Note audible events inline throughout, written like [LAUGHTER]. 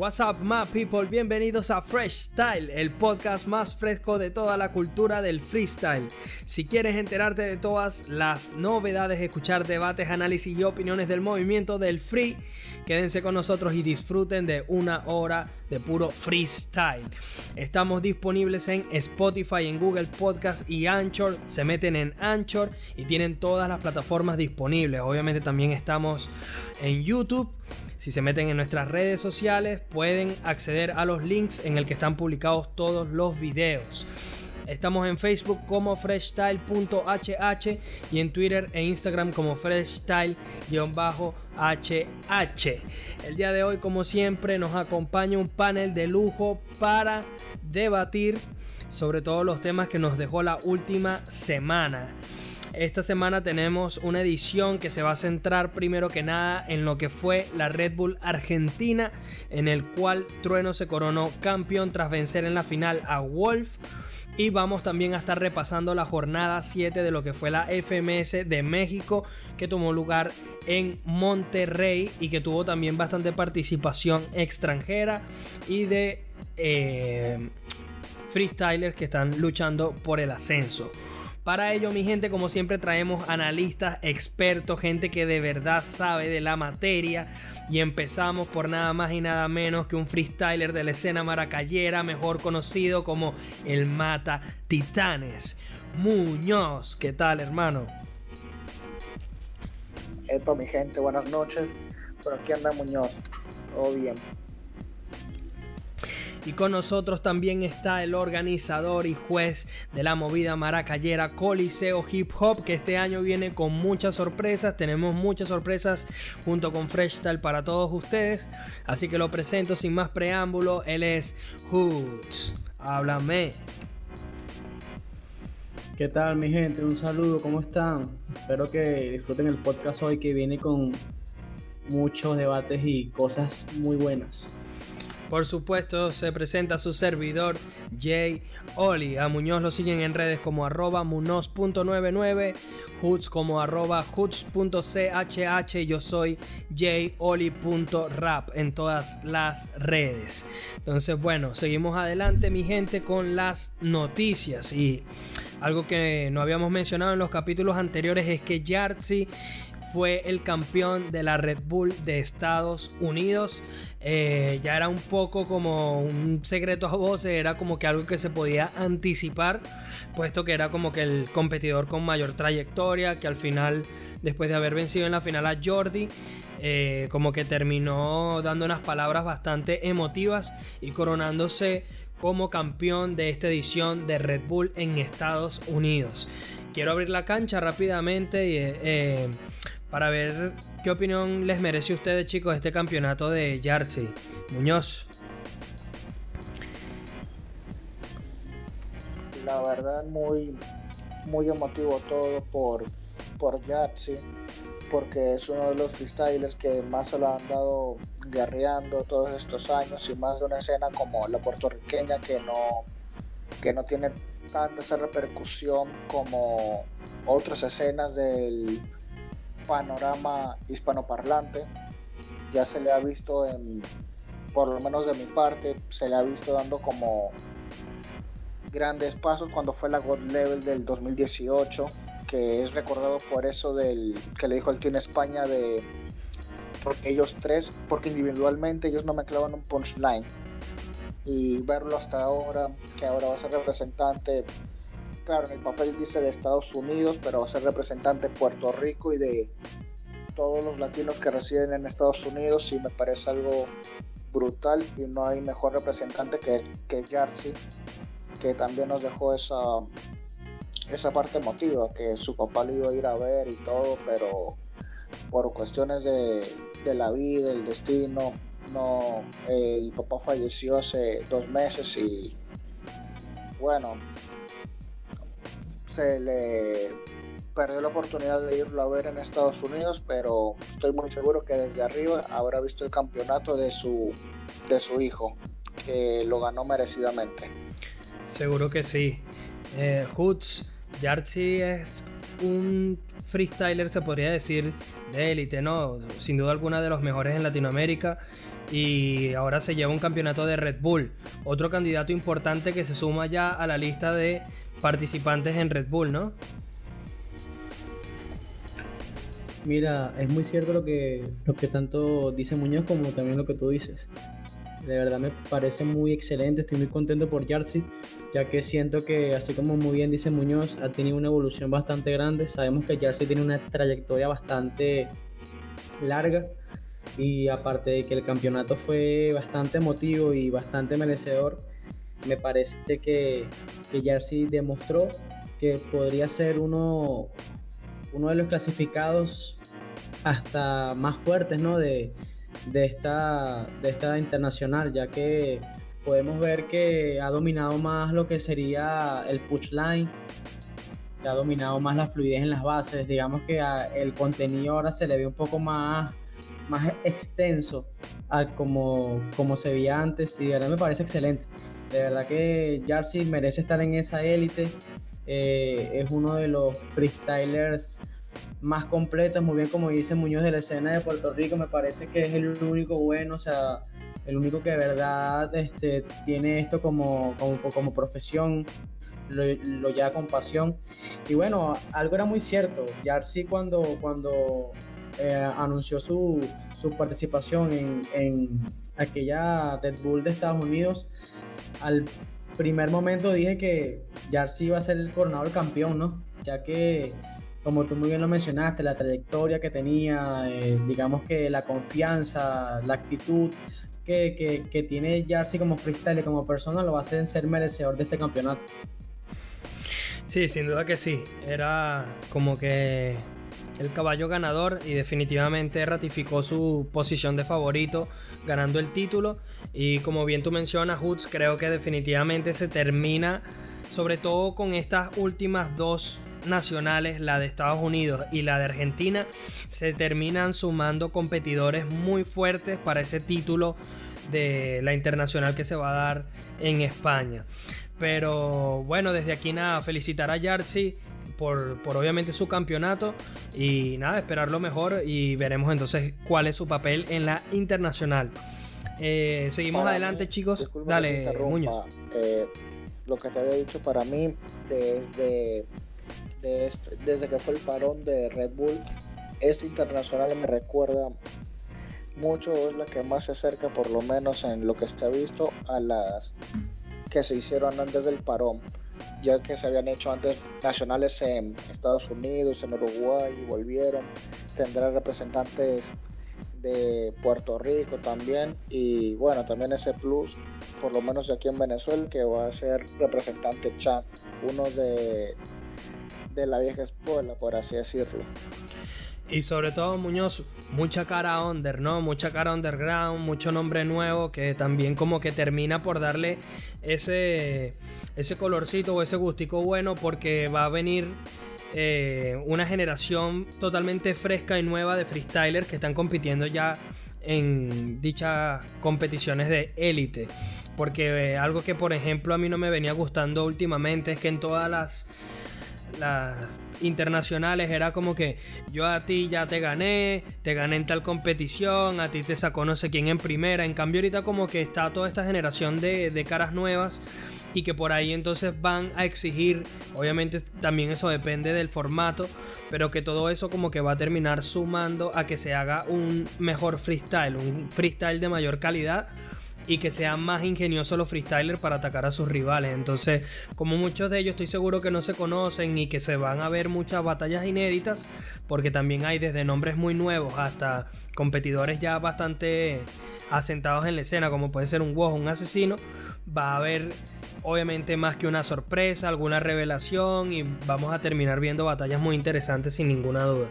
What's up, my people? Bienvenidos a Fresh Style, el podcast más fresco de toda la cultura del freestyle. Si quieres enterarte de todas las novedades, escuchar debates, análisis y opiniones del movimiento del free, quédense con nosotros y disfruten de una hora de puro freestyle. Estamos disponibles en Spotify, en Google Podcast y Anchor. Se meten en Anchor y tienen todas las plataformas disponibles. Obviamente también estamos en YouTube si se meten en nuestras redes sociales pueden acceder a los links en el que están publicados todos los videos. Estamos en Facebook como freshstyle.hh y en Twitter e Instagram como freshstyle-hh. El día de hoy, como siempre, nos acompaña un panel de lujo para debatir sobre todos los temas que nos dejó la última semana. Esta semana tenemos una edición que se va a centrar primero que nada en lo que fue la Red Bull Argentina, en el cual Trueno se coronó campeón tras vencer en la final a Wolf. Y vamos también a estar repasando la jornada 7 de lo que fue la FMS de México, que tomó lugar en Monterrey y que tuvo también bastante participación extranjera y de eh, freestylers que están luchando por el ascenso. Para ello, mi gente, como siempre, traemos analistas, expertos, gente que de verdad sabe de la materia. Y empezamos por nada más y nada menos que un freestyler de la escena maracayera, mejor conocido como el Mata Titanes. Muñoz, ¿qué tal, hermano? Epa, mi gente, buenas noches. Por aquí anda Muñoz. Todo bien. Y con nosotros también está el organizador y juez de la movida maracayera Coliseo Hip Hop, que este año viene con muchas sorpresas. Tenemos muchas sorpresas junto con Fresh para todos ustedes. Así que lo presento sin más preámbulo. Él es Hoots. Háblame. ¿Qué tal mi gente? Un saludo, ¿cómo están? Espero que disfruten el podcast hoy que viene con muchos debates y cosas muy buenas. Por supuesto, se presenta su servidor Jay Oli. A Muñoz lo siguen en redes como arroba munoz.99, Hoots como arroba hoots.chh. Yo soy jayoli.rap en todas las redes. Entonces, bueno, seguimos adelante, mi gente, con las noticias. Y algo que no habíamos mencionado en los capítulos anteriores es que Yartzi fue el campeón de la Red Bull de Estados Unidos. Eh, ya era un poco como un secreto a voces, era como que algo que se podía anticipar, puesto que era como que el competidor con mayor trayectoria, que al final, después de haber vencido en la final a Jordi, eh, como que terminó dando unas palabras bastante emotivas y coronándose como campeón de esta edición de Red Bull en Estados Unidos. Quiero abrir la cancha rápidamente y eh, para ver qué opinión les merece a ustedes, chicos, este campeonato de Yartzi. Muñoz. La verdad, muy, muy emotivo todo por, por porque es uno de los freestylers que más se lo han dado guerreando todos estos años y más de una escena como la puertorriqueña que no, que no tiene tanta esa repercusión como otras escenas del panorama hispanoparlante. Ya se le ha visto en, por lo menos de mi parte, se le ha visto dando como grandes pasos cuando fue la God Level del 2018, que es recordado por eso del que le dijo el Team España de porque ellos tres, porque individualmente ellos no me clavan un punchline. Y verlo hasta ahora, que ahora va a ser representante claro, en el papel dice de Estados Unidos, pero va a ser representante de Puerto Rico y de todos los latinos que residen en Estados Unidos y me parece algo brutal y no hay mejor representante que, que que también nos dejó esa, esa parte emotiva, que su papá le iba a ir a ver y todo, pero por cuestiones de, de la vida, el destino, no, el papá falleció hace dos meses y bueno, se le perdió la oportunidad de irlo a ver en Estados Unidos, pero estoy muy seguro que desde arriba habrá visto el campeonato de su, de su hijo, que lo ganó merecidamente. Seguro que sí. Eh, Hoots, Yarchi es un freestyler, se podría decir, de élite, ¿no? Sin duda alguna de los mejores en Latinoamérica. y ahora se lleva un campeonato de Red Bull. Otro candidato importante que se suma ya a la lista de participantes en Red Bull, ¿no? Mira, es muy cierto lo que, lo que tanto dice Muñoz como también lo que tú dices. De verdad me parece muy excelente, estoy muy contento por Yartzi, ya que siento que, así como muy bien dice Muñoz, ha tenido una evolución bastante grande. Sabemos que Yartzi tiene una trayectoria bastante larga y aparte de que el campeonato fue bastante emotivo y bastante merecedor, me parece que, que Jersey demostró que podría ser uno, uno de los clasificados hasta más fuertes ¿no? de, de, esta, de esta internacional, ya que podemos ver que ha dominado más lo que sería el push line, ha dominado más la fluidez en las bases, digamos que el contenido ahora se le ve un poco más más extenso a como, como se veía antes y de verdad me parece excelente. De verdad que Jarcy merece estar en esa élite. Eh, es uno de los freestylers más completos, muy bien como dice Muñoz de la escena de Puerto Rico, me parece que es el único bueno, o sea, el único que de verdad este, tiene esto como, como, como profesión, lo, lo, lleva con pasión. Y bueno, algo era muy cierto, Jarcy cuando, cuando eh, anunció su, su participación en, en, aquella Red Bull de Estados Unidos, al primer momento dije que Jarcy iba a ser el coronador campeón, ¿no? Ya que, como tú muy bien lo mencionaste, la trayectoria que tenía, eh, digamos que la confianza, la actitud que, que, tiene Jarcy como freestyle como persona lo hacer ser merecedor de este campeonato. Sí, sin duda que sí. Era como que el caballo ganador y definitivamente ratificó su posición de favorito ganando el título y como bien tú mencionas Hoods creo que definitivamente se termina sobre todo con estas últimas dos nacionales, la de Estados Unidos y la de Argentina, se terminan sumando competidores muy fuertes para ese título de la internacional que se va a dar en España. Pero bueno, desde aquí nada, felicitar a Yartzi por, obviamente su campeonato y nada, esperar lo mejor y veremos entonces cuál es su papel en la internacional. Eh, seguimos adelante, chicos. Dale, Muñoz. Eh, lo que te había dicho para mí desde, desde que fue el parón de Red Bull, este internacional me recuerda mucho, es la que más se acerca, por lo menos en lo que ha visto, a las que se hicieron antes del parón ya que se habían hecho antes nacionales en Estados Unidos, en Uruguay y volvieron. Tendrá representantes de Puerto Rico también y bueno, también ese plus, por lo menos aquí en Venezuela, que va a ser representante Chan, uno de, de la vieja escuela, por así decirlo. Y sobre todo, Muñoz, mucha cara under, ¿no? Mucha cara underground, mucho nombre nuevo que también como que termina por darle ese, ese colorcito o ese gustico bueno porque va a venir eh, una generación totalmente fresca y nueva de freestylers que están compitiendo ya en dichas competiciones de élite. Porque eh, algo que por ejemplo a mí no me venía gustando últimamente es que en todas las las internacionales era como que yo a ti ya te gané, te gané en tal competición, a ti te sacó no sé quién en primera. En cambio ahorita como que está toda esta generación de, de caras nuevas y que por ahí entonces van a exigir, obviamente también eso depende del formato, pero que todo eso como que va a terminar sumando a que se haga un mejor freestyle, un freestyle de mayor calidad y que sean más ingeniosos los freestylers para atacar a sus rivales. Entonces, como muchos de ellos estoy seguro que no se conocen y que se van a ver muchas batallas inéditas, porque también hay desde nombres muy nuevos hasta competidores ya bastante asentados en la escena, como puede ser un WoW, un asesino, va a haber obviamente más que una sorpresa, alguna revelación y vamos a terminar viendo batallas muy interesantes sin ninguna duda.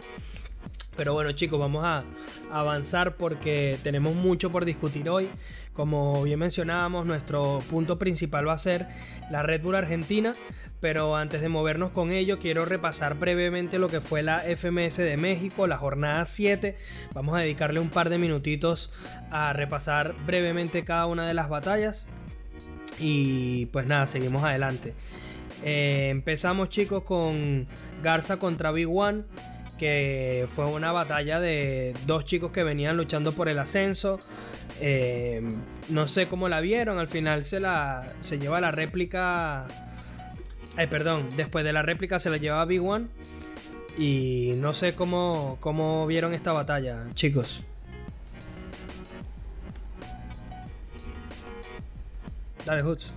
Pero bueno chicos, vamos a avanzar porque tenemos mucho por discutir hoy. Como bien mencionábamos, nuestro punto principal va a ser la Red Bull Argentina. Pero antes de movernos con ello, quiero repasar brevemente lo que fue la FMS de México, la jornada 7. Vamos a dedicarle un par de minutitos a repasar brevemente cada una de las batallas. Y pues nada, seguimos adelante. Eh, empezamos chicos con Garza contra Big One que fue una batalla de dos chicos que venían luchando por el ascenso. Eh, no sé cómo la vieron, al final se la se lleva la réplica. Eh, perdón, después de la réplica se la lleva Big One. Y no sé cómo, cómo vieron esta batalla, chicos. Dale, Hoots.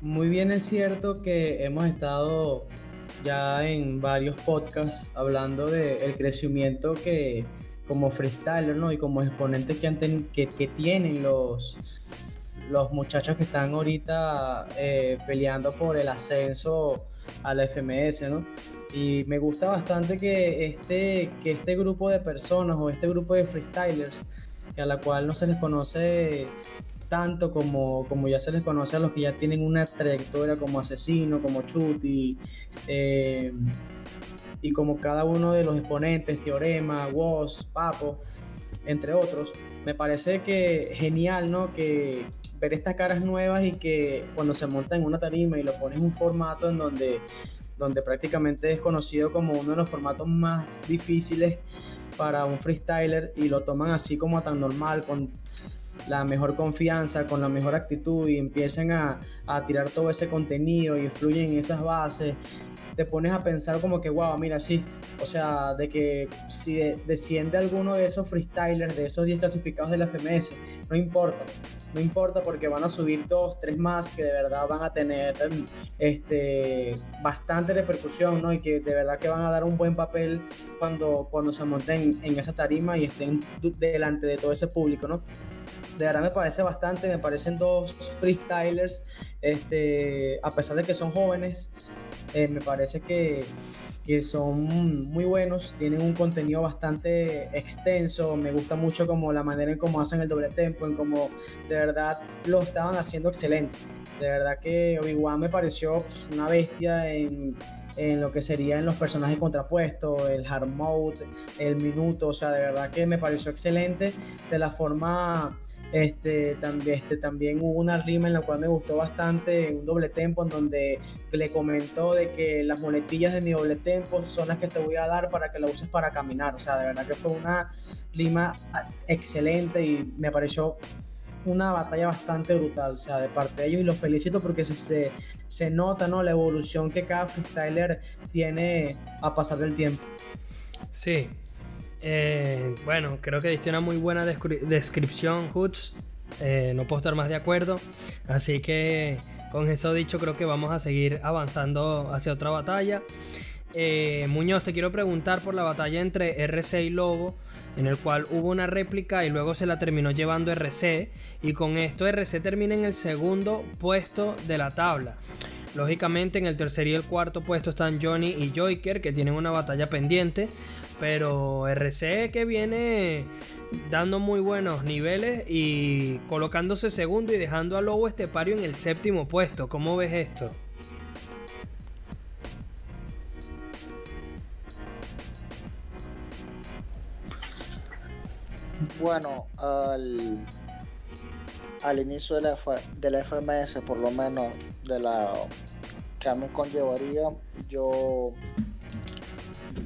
Muy bien es cierto que hemos estado ya en varios podcasts hablando del crecimiento que como freestyler ¿no? y como exponentes que, que, tienen los, los muchachos que están ahorita eh, peleando por el ascenso a la FMS, ¿no? Y me gusta bastante que este, que este grupo de personas o este grupo de freestylers, que a la cual no se les conoce tanto como, como ya se les conoce a los que ya tienen una trayectoria como asesino, como Chuti, eh, y como cada uno de los exponentes, Teorema, Woz, Papo, entre otros, me parece que genial, ¿no? Que ver estas caras nuevas y que cuando se monta en una tarima y lo pones en un formato en donde, donde prácticamente es conocido como uno de los formatos más difíciles para un freestyler y lo toman así como tan normal, la mejor confianza, con la mejor actitud y empiezan a, a tirar todo ese contenido y influyen en esas bases te pones a pensar como que, wow, mira, sí, o sea, de que si desciende alguno de esos freestylers, de esos 10 clasificados de la FMS, no importa, no importa porque van a subir dos, tres más que de verdad van a tener este, bastante repercusión, ¿no? Y que de verdad que van a dar un buen papel cuando, cuando se monten en esa tarima y estén delante de todo ese público, ¿no? de verdad me parece bastante, me parecen dos freestylers, este, a pesar de que son jóvenes, eh, me parece que, que, son muy buenos, tienen un contenido bastante extenso, me gusta mucho como la manera en cómo hacen el doble tempo, en cómo de verdad lo estaban haciendo excelente. De verdad que Obi-Wan me pareció una bestia en, en lo que serían los personajes contrapuestos, el hard mode, el minuto, o sea, de verdad que me pareció excelente de la forma este, también, este, también hubo una rima en la cual me gustó bastante, un doble tempo, en donde le comentó de que las moletillas de mi doble tempo son las que te voy a dar para que la uses para caminar. O sea, de verdad que fue una rima excelente y me pareció una batalla bastante brutal, o sea, de parte de ellos y los felicito porque se, se, se nota, ¿no? La evolución que cada freestyler tiene a pasar del tiempo. Sí, eh, bueno, creo que diste una muy buena descripción, Hoots. Eh, no puedo estar más de acuerdo. Así que con eso dicho, creo que vamos a seguir avanzando hacia otra batalla. Eh, Muñoz, te quiero preguntar por la batalla entre RC y Lobo, en el cual hubo una réplica y luego se la terminó llevando RC. Y con esto RC termina en el segundo puesto de la tabla. Lógicamente en el tercer y el cuarto puesto están Johnny y Joyker que tienen una batalla pendiente. Pero RC que viene dando muy buenos niveles y colocándose segundo y dejando a Lobo Estepario en el séptimo puesto. ¿Cómo ves esto? Bueno, al, al inicio de la, de FMS, por lo menos de la que a mí conllevaría, yo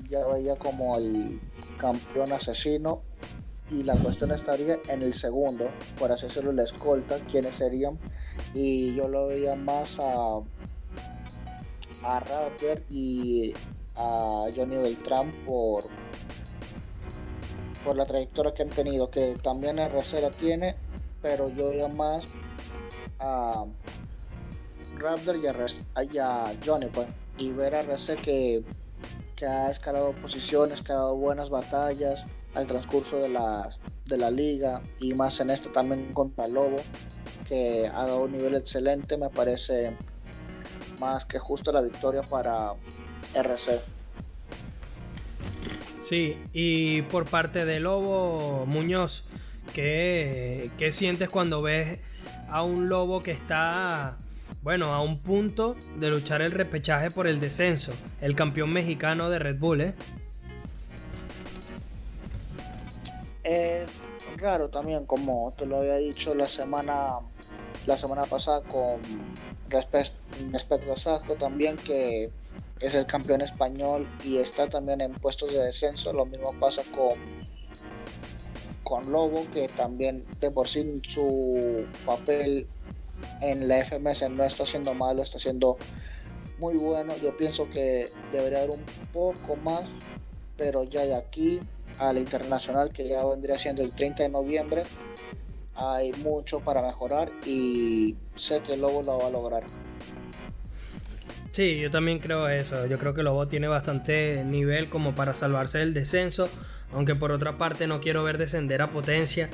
ya veía como el campeón asesino y la cuestión estaría en el segundo, por así decirlo, la escolta, quiénes serían. Y yo lo veía más a, a Rapper y a Johnny Beltrán por, por la trayectoria que han tenido, que también RC la tiene, pero yo veía más a Raptor y a, Johnny, pues, y ver a RC que que ha escalado posiciones, que ha dado buenas batallas al transcurso de de la liga y más en esto también contra Lobo, que ha dado un nivel excelente, me parece más que justo la victoria para RC. Sí, y por parte de Lobo Muñoz, ¿qué, ¿qué sientes cuando ves a un Lobo que está bueno, a un punto de luchar el repechaje por el descenso, el campeón mexicano de Red Bull, ¿eh? Es raro también, como te lo había dicho la semana, la semana pasada con respecto a Sasco también, que es el campeón español y está también en puestos de descenso. Lo mismo pasa con, con Lobo, que también de por sí su papel en la FMS no está siendo malo, está siendo muy bueno. Yo pienso que debería haber un poco más, pero ya de aquí al internacional, que ya vendría siendo el 30 de noviembre, hay mucho para mejorar y sé que Lobo lo va a lograr. Sí, yo también creo eso. Yo creo que Lobo tiene bastante nivel como para salvarse del descenso. Aunque por otra parte no quiero ver descender a potencia.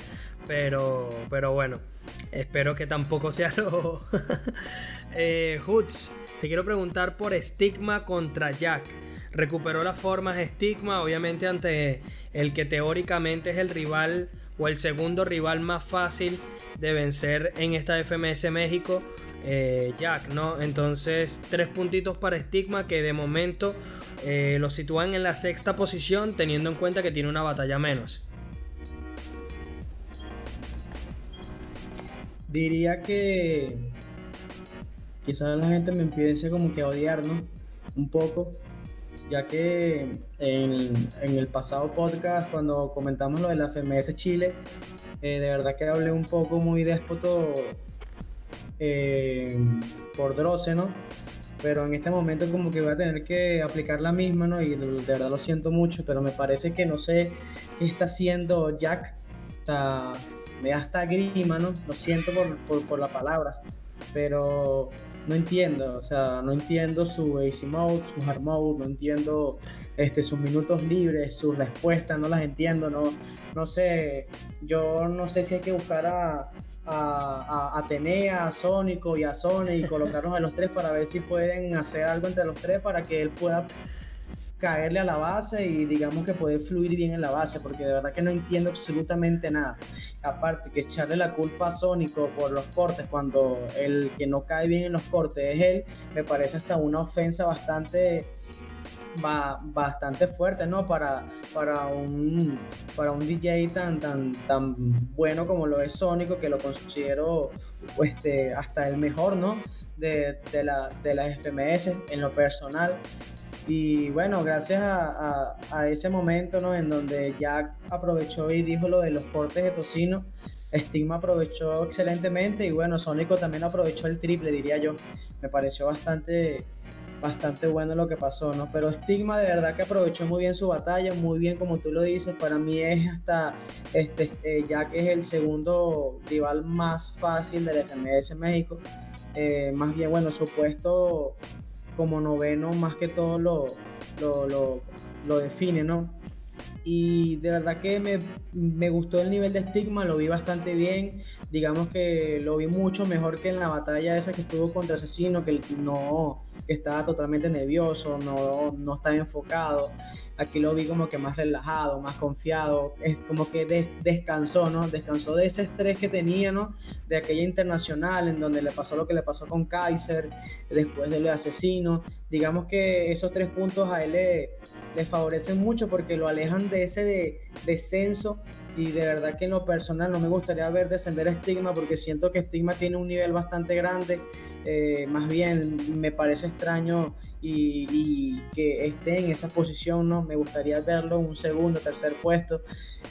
Pero, pero bueno, espero que tampoco sea lo. [LAUGHS] eh, Hoods, te quiero preguntar por Stigma contra Jack. Recuperó las formas Stigma, obviamente ante el que teóricamente es el rival o el segundo rival más fácil de vencer en esta FMS México, eh, Jack, ¿no? Entonces, tres puntitos para Stigma que de momento eh, lo sitúan en la sexta posición, teniendo en cuenta que tiene una batalla menos. Diría que quizás la gente me empiece como que a odiar, ¿no? Un poco, ya que en, el pasado podcast, cuando comentamos lo de la FMS Chile, eh, de verdad que hablé un poco muy déspoto eh, por Droce, ¿no? Pero en este momento como que voy a tener que aplicar la misma, ¿no? Y de, verdad lo siento mucho, pero me parece que no sé qué está haciendo Jack. me da hasta grima, ¿no? Lo siento por, por la palabra pero no entiendo, o sea, no entiendo su AC mode, su hard mode, no entiendo este, sus minutos libres, sus respuestas, no las entiendo, no, no sé, yo no sé si hay que buscar a, a, a Atenea, a Sónico y a Sony y colocarlos a los tres para ver si pueden hacer algo entre los tres para que él pueda caerle a la base y digamos que poder fluir bien en la base, porque de verdad que no entiendo absolutamente nada. Aparte que echarle la culpa a Sónico por los cortes cuando el que no cae bien en los cortes es él, me parece hasta una ofensa bastante bastante fuerte, ¿no? Para, para, un, para un DJ tan, tan, tan bueno como lo es Sónico, que lo considero este, hasta el mejor, ¿no? De, de, la, de las FMS en lo personal. Y bueno, gracias a, ese momento ¿no? en donde Jack aprovechó y dijo lo de los cortes de tocino, Stigma aprovechó excelentemente y bueno, Sónico también aprovechó el triple, diría yo. Me pareció bastante, bastante bueno lo que pasó, ¿no? Pero Stigma de verdad que aprovechó muy bien su batalla, muy bien como tú lo dices. Para mí es hasta, este, Jack es el segundo rival más fácil del FMS México. Eh, más bien, bueno, su puesto como noveno más que todo lo, lo, lo, define, ¿no? Y de verdad que me, me, gustó el nivel de estigma, lo vi bastante bien. Digamos que lo vi mucho mejor que en la batalla esa que estuvo contra Asesino, que no que estaba totalmente nervioso, no, no estaba enfocado. Aquí lo vi como que más relajado, más confiado, es como que descansó, ¿no? Descansó de ese estrés que tenía, ¿no? De aquella internacional en donde le pasó lo que le pasó con Kaiser, después del asesino. Digamos que esos tres puntos a él le, favorecen mucho porque lo alejan de ese descenso y de verdad que en lo personal no me gustaría ver descender a Stigma porque siento que Stigma tiene un nivel bastante grande. Eh, más bien me parece extraño y, que esté en esa posición, ¿no? Me gustaría verlo en un segundo, tercer puesto,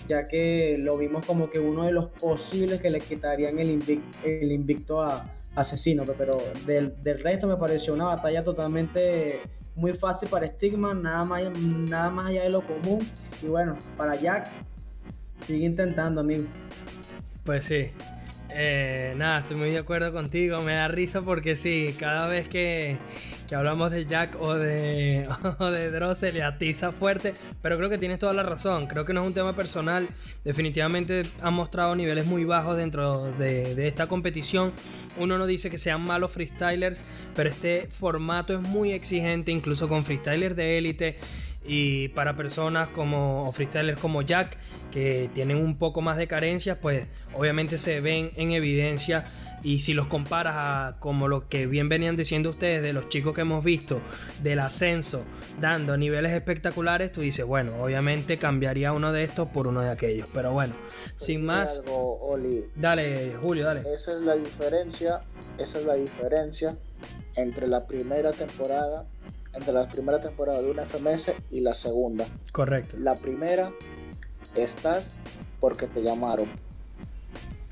ya que lo vimos como que uno de los posibles que le quitarían el, invicto a Asesino, pero del, del, resto me pareció una batalla totalmente muy fácil para Stigma, nada más, nada más allá de lo común. Y bueno, para Jack, sigue intentando, amigo. Pues sí, eh, nada, estoy muy de acuerdo contigo. Me da risa porque sí, cada vez que, hablamos de Jack o de, [LAUGHS] o de Dross le atiza fuerte. Pero creo que tienes toda la razón. Creo que no es un tema personal. Definitivamente han mostrado niveles muy bajos dentro de, de esta competición. Uno no dice que sean malos freestylers, pero este formato es muy exigente, incluso con freestylers de élite. Y para personas como o freestylers como Jack, que tienen un poco más de carencias, pues obviamente se ven en evidencia. Y si los comparas a como lo que bien venían diciendo ustedes de los chicos que hemos visto del ascenso dando niveles espectaculares, tú dices, bueno, obviamente cambiaría uno de estos por uno de aquellos. Pero bueno, pues sin más. dale, Julio, dale. Esa es la diferencia. Esa es la diferencia entre la primera temporada entre la primera temporada de una FMS y la segunda. Correcto. La primera estás porque te llamaron.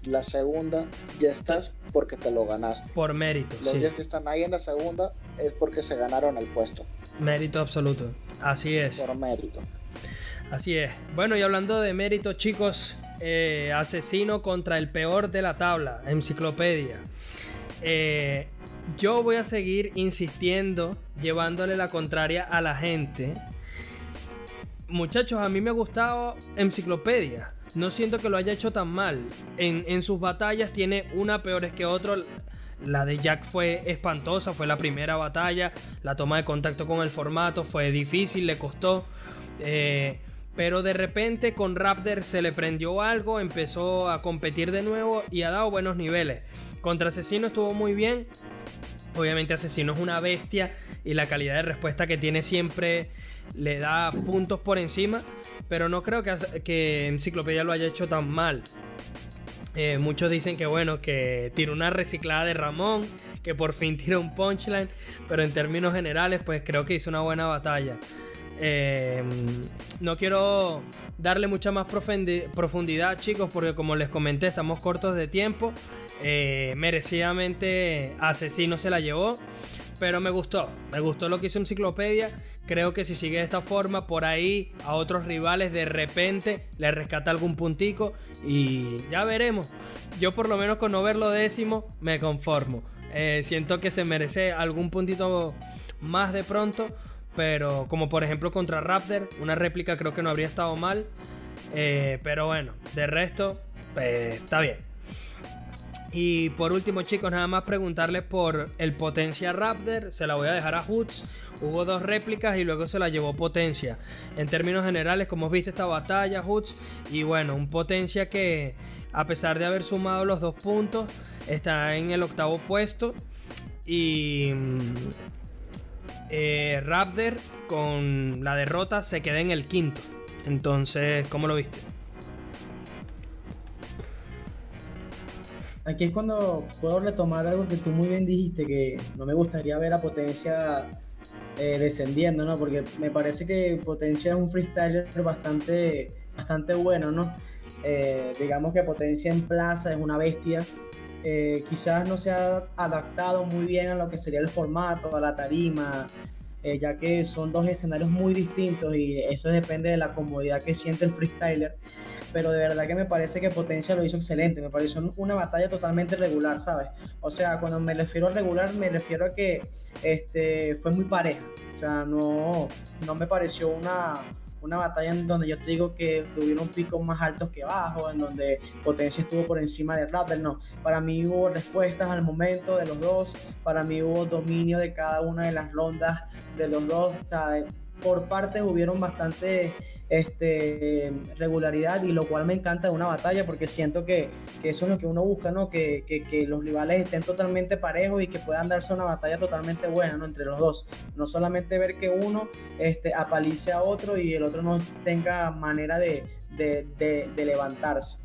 La segunda ya estás porque te lo ganaste. Por mérito. Los sí. 10 que están ahí en la segunda es porque se ganaron el puesto. Mérito absoluto. Así es. Por mérito. Así es. Bueno, y hablando de mérito, chicos, eh, asesino contra el peor de la tabla, enciclopedia. Eh, yo voy a seguir insistiendo, llevándole la contraria a la gente. Muchachos, a mí me ha gustado Enciclopedia. No siento que lo haya hecho tan mal. En, sus batallas tiene una peores que otra. La de Jack fue espantosa, fue la primera batalla. La toma de contacto con el formato fue difícil, le costó. Eh, pero de repente con Raptor se le prendió algo, empezó a competir de nuevo y ha dado buenos niveles. Contra Asesino estuvo muy bien. Obviamente Asesino es una bestia y la calidad de respuesta que tiene siempre le da puntos por encima. Pero no creo que, que Enciclopedia lo haya hecho tan mal. Eh, muchos dicen que bueno, que tiró una reciclada de Ramón, que por fin tiró un punchline, pero en términos generales pues creo que hizo una buena batalla. Eh, no quiero darle mucha más profundidad, chicos, porque como les comenté, estamos cortos de tiempo. Eh, merecidamente Asesino se la llevó, pero me gustó. Me gustó lo que hizo Enciclopedia. Creo que si sigue de esta forma, por ahí a otros rivales de repente le rescata algún puntico y ya veremos. Yo por lo menos con no verlo décimo me conformo. Eh, siento que se merece algún puntito más de pronto. Pero como por ejemplo contra Raptor, una réplica creo que no habría estado mal. Eh, pero bueno, de resto, pues, está bien. Y por último, chicos, nada más preguntarles por el Potencia Raptor. Se la voy a dejar a Hoots. Hubo dos réplicas y luego se la llevó Potencia. En términos generales, como viste esta batalla, Hoots. Y bueno, un Potencia que, a pesar de haber sumado los dos puntos, está en el octavo puesto. Y eh, Raptor con la derrota se queda en el quinto. Entonces, ¿cómo lo viste? Aquí es cuando puedo retomar algo que tú muy bien dijiste, que no me gustaría ver a Potencia eh, descendiendo, ¿no? Porque me parece que Potencia es un freestyler bastante, bastante bueno, ¿no? Eh, digamos que Potencia en plaza es una bestia. Eh, quizás no se ha adaptado muy bien a lo que sería el formato, a la tarima, eh, ya que son dos escenarios muy distintos y eso depende de la comodidad que siente el freestyler. Pero de verdad que me parece que Potencia lo hizo excelente, me pareció una batalla totalmente regular, ¿sabes? O sea, cuando me refiero a regular, me refiero a que este, fue muy pareja. O sea, no, no me pareció una, una batalla en donde yo te digo que tuvieron picos más altos que bajos, en donde Potencia estuvo por encima de Raptor, no. Para mí hubo respuestas al momento de los dos, para mí hubo dominio de cada una de las rondas de los dos, por partes hubieron bastante este, regularidad y lo cual me encanta de una batalla porque siento que, que eso es lo que uno busca, ¿no? Que, que, los rivales estén totalmente parejos y que puedan darse una batalla totalmente buena, ¿no? Entre los dos. No solamente ver que uno este, apalice a otro y el otro no tenga manera de, de levantarse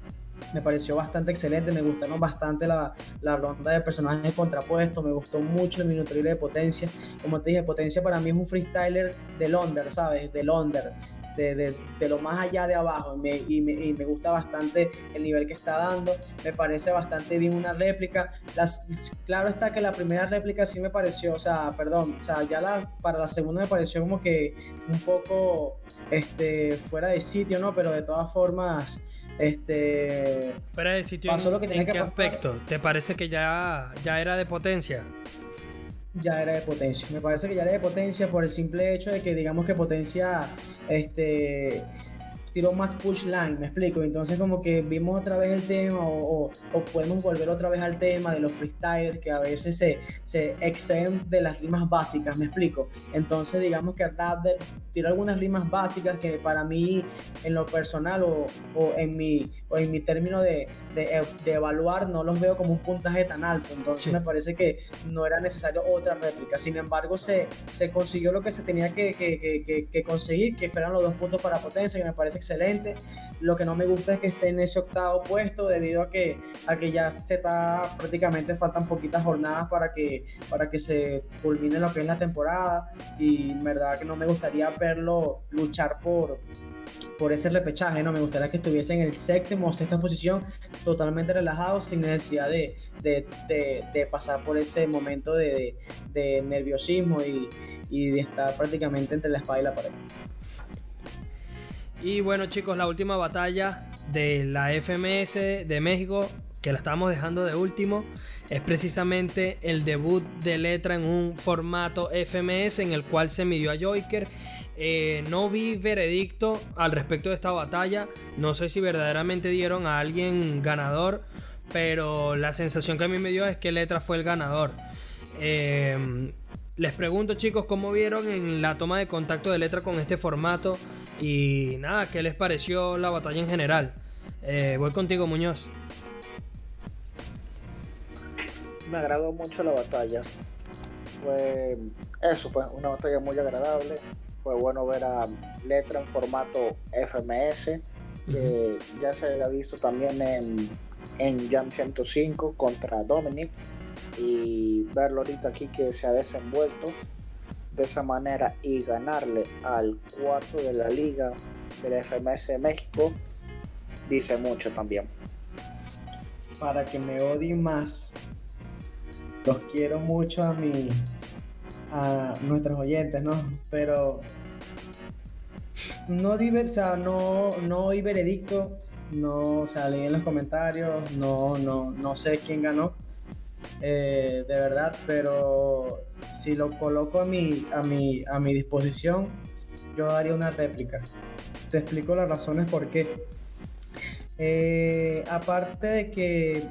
me pareció bastante excelente, me gustaron bastante la, la ronda de personajes contrapuestos, me gustó mucho el minuto libre de potencia. Como te dije, potencia para mí es un freestyler del under, ¿sabes? Del under, de, de, de lo más allá de abajo. Y, me, y, me, gusta bastante el nivel que está dando, me parece bastante bien una réplica. Las, claro está que la primera réplica sí me pareció, o sea, perdón, o sea, ya la, para la segunda me pareció como que un poco este, fuera de sitio, ¿no? Pero de todas formas este fuera de sitio pasó en, lo que tenía en que qué pasar. aspecto te parece que ya ya era de potencia ya era de potencia. Me parece que ya era de potencia por el simple hecho de que digamos que potencia este tiró más push line, me explico. Entonces como que vimos otra vez el tema o, o, podemos volver otra vez al tema de los freestylers que a veces se, se exceden de las rimas básicas, me explico. Entonces digamos que Raptor tiró algunas rimas básicas que para mí en lo personal o, o en mi o en mi término de, de, de, evaluar no los veo como un puntaje tan alto. Entonces sí. me parece que no era necesario otra réplica. Sin embargo, se, se consiguió lo que se tenía que, que, que, que conseguir, que fueran los dos puntos para potencia, que me parece excelente. Lo que no me gusta es que esté en ese octavo puesto debido a que, a que ya se está prácticamente faltan poquitas jornadas para que, para que se culmine lo que es la temporada y en verdad que no me gustaría verlo luchar por, por ese repechaje, ¿no? Me gustaría que estuviese en el séptimo o sexta posición totalmente relajado sin necesidad de, de, pasar por ese momento de, nerviosismo y, y de estar prácticamente entre la espada y la pared. Y bueno chicos, la última batalla de la FMS de México, que la estamos dejando de último, es precisamente el debut de Letra en un formato FMS en el cual se midió a Joiker. Eh, no vi veredicto al respecto de esta batalla, no sé si verdaderamente dieron a alguien ganador, pero la sensación que a mí me dio es que Letra fue el ganador. Eh, les pregunto chicos cómo vieron en la toma de contacto de letra con este formato y nada, ¿qué les pareció la batalla en general? Eh, voy contigo Muñoz. Me agradó mucho la batalla. Fue eso, pues una batalla muy agradable. Fue bueno ver a Letra en formato FMS, que ya se había visto también en, en Jam 105 contra Dominic y verlo ahorita aquí que se ha desenvuelto de esa manera y ganarle al cuarto de la liga del FMS de México dice mucho también. Para que me odien más, los quiero mucho a mi a nuestros oyentes, ¿no? Pero no di, no, no veredicto, no, o sea, en los comentarios, no, no, no sé quién ganó eh, de verdad, pero si lo coloco a mi, a, mi, a mi disposición, yo daría una réplica. Te explico las razones por qué. Eh, aparte de que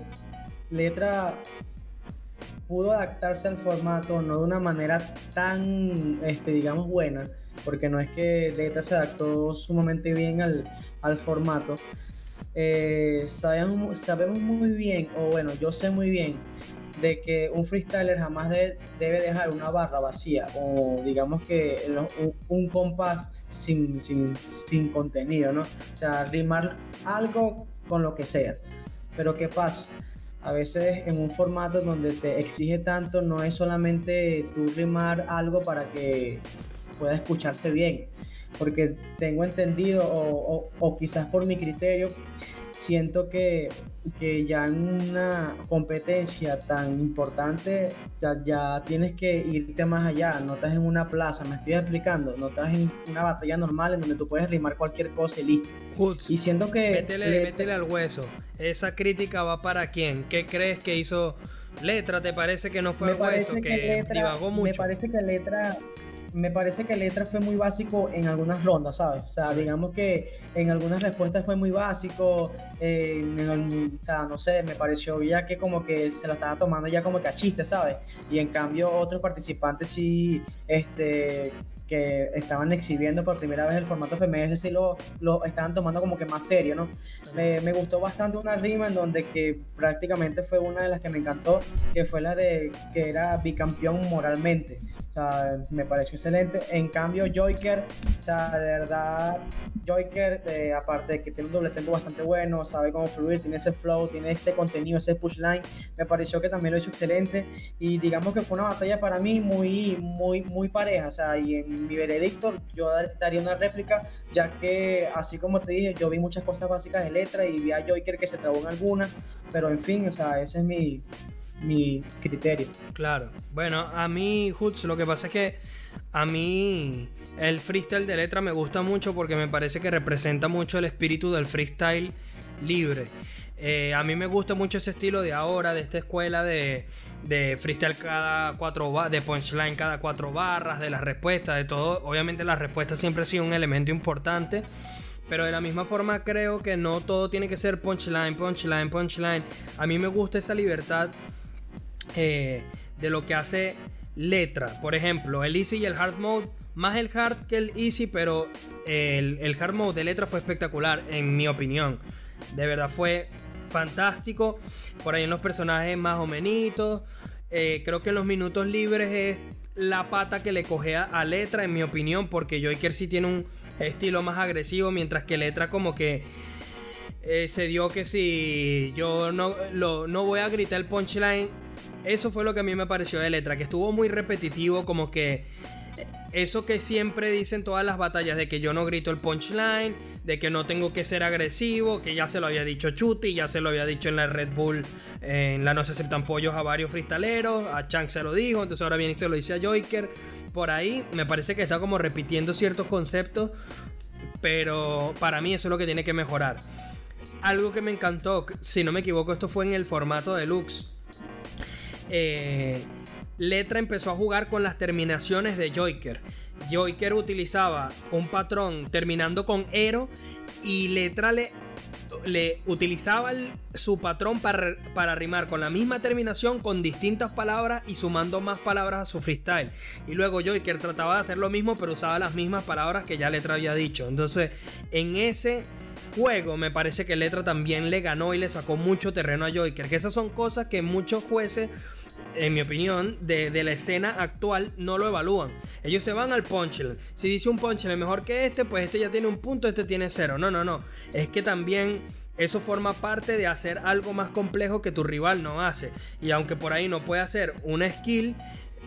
Letra pudo adaptarse al formato no de una manera tan, este, digamos, buena, porque no es que Letra se adaptó sumamente bien al, al formato. Eh, sabemos, sabemos muy bien, o bueno, yo sé muy bien de que un freestyler jamás debe dejar una barra vacía o digamos que un, compás sin, sin, contenido, ¿no? O sea, rimar algo con lo que sea. Pero ¿qué pasa? A veces en un formato donde te exige tanto no es solamente tú rimar algo para que pueda escucharse bien. Porque tengo entendido, o, quizás por mi criterio, siento que, que ya en una competencia tan importante ya, tienes que irte más allá, no estás en una plaza, me estoy explicando, no estás en una batalla normal en donde tú puedes rimar cualquier cosa y listo. y siento que... Métele, al hueso, esa crítica va para quién, ¿qué crees que hizo Letra? ¿Te parece que no fue el hueso, que, divagó mucho? Me parece que Letra me parece que Letra fue muy básico en algunas rondas, ¿sabes? O sea, digamos que en algunas respuestas fue muy básico, o sea, no sé, me pareció ya que como que se la estaba tomando ya como que a chiste, ¿sabes? Y en cambio otros participantes sí, este que estaban exhibiendo por primera vez el formato FMS sí lo, lo estaban tomando como que más serio, ¿no? Me, me, gustó bastante una rima en donde que prácticamente fue una de las que me encantó, que fue la de que era bicampeón moralmente sea, me pareció excelente. En cambio, Joyker, o sea, de verdad, Joyker, eh, aparte de que tiene un doble tempo bastante bueno, sabe cómo fluir, tiene ese flow, tiene ese contenido, ese push line, me pareció que también lo hizo excelente. Y digamos que fue una batalla para mí muy, muy, muy pareja. O sea, y en mi veredicto, yo daría una réplica, ya que, así como te dije, yo vi muchas cosas básicas de letra y vi a Joyker que se trabó en algunas, pero en fin, o sea, ese es mi, mi criterio. Claro. Bueno, a mí, Hoots, lo que pasa es que a mí el freestyle de letra me gusta mucho porque me parece que representa mucho el espíritu del freestyle libre. Eh, a mí me gusta mucho ese estilo de ahora, de esta escuela de, de freestyle cada cuatro de punchline cada cuatro barras, de las respuestas, de todo. Obviamente la respuesta siempre ha sido un elemento importante. Pero de la misma forma creo que no todo tiene que ser punchline, punchline, punchline. A mí me gusta esa libertad eh, de lo que hace letra. Por ejemplo, el easy y el hard mode. Más el hard que el easy, pero el, hard mode de letra fue espectacular, en mi opinión. De verdad fue fantástico. Por ahí en los personajes más o menos. Eh, creo que en los minutos libres es la pata que le cogea a Letra, en mi opinión, porque Joker sí tiene un estilo más agresivo, mientras que Letra como que eh, se dio que si yo no, no voy a gritar el punchline, eso fue lo que a mí me pareció de Letra, que estuvo muy repetitivo, como que eso que siempre dicen todas las batallas de que yo no grito el punchline, de que no tengo que ser agresivo, que ya se lo había dicho Chuti, ya se lo había dicho en la Red Bull, en la No se aceptan pollos a varios freestaleros, a Chang se lo dijo, entonces ahora viene y se lo dice a Joiker. Por ahí me parece que está como repitiendo ciertos conceptos, pero para mí eso es lo que tiene que mejorar. Algo que me encantó, si no me equivoco, esto fue en el formato deluxe. Eh, Letra empezó a jugar con las terminaciones de Joiker. Joiker utilizaba un patrón terminando con Ero y Letra le, utilizaba su patrón para, para rimar con la misma terminación con distintas palabras y sumando más palabras a su freestyle. Y luego Joiker trataba de hacer lo mismo pero usaba las mismas palabras que ya Letra había dicho. Entonces en ese juego me parece que Letra también le ganó y le sacó mucho terreno a Joiker. Que esas son cosas que muchos jueces en mi opinión, de, la escena actual no lo evalúan. Ellos se van al punchline. Si dice un punchline mejor que este, pues este ya tiene un punto, este tiene cero. No, no, no. Es que también eso forma parte de hacer algo más complejo que tu rival no hace. Y aunque por ahí no puede hacer una skill,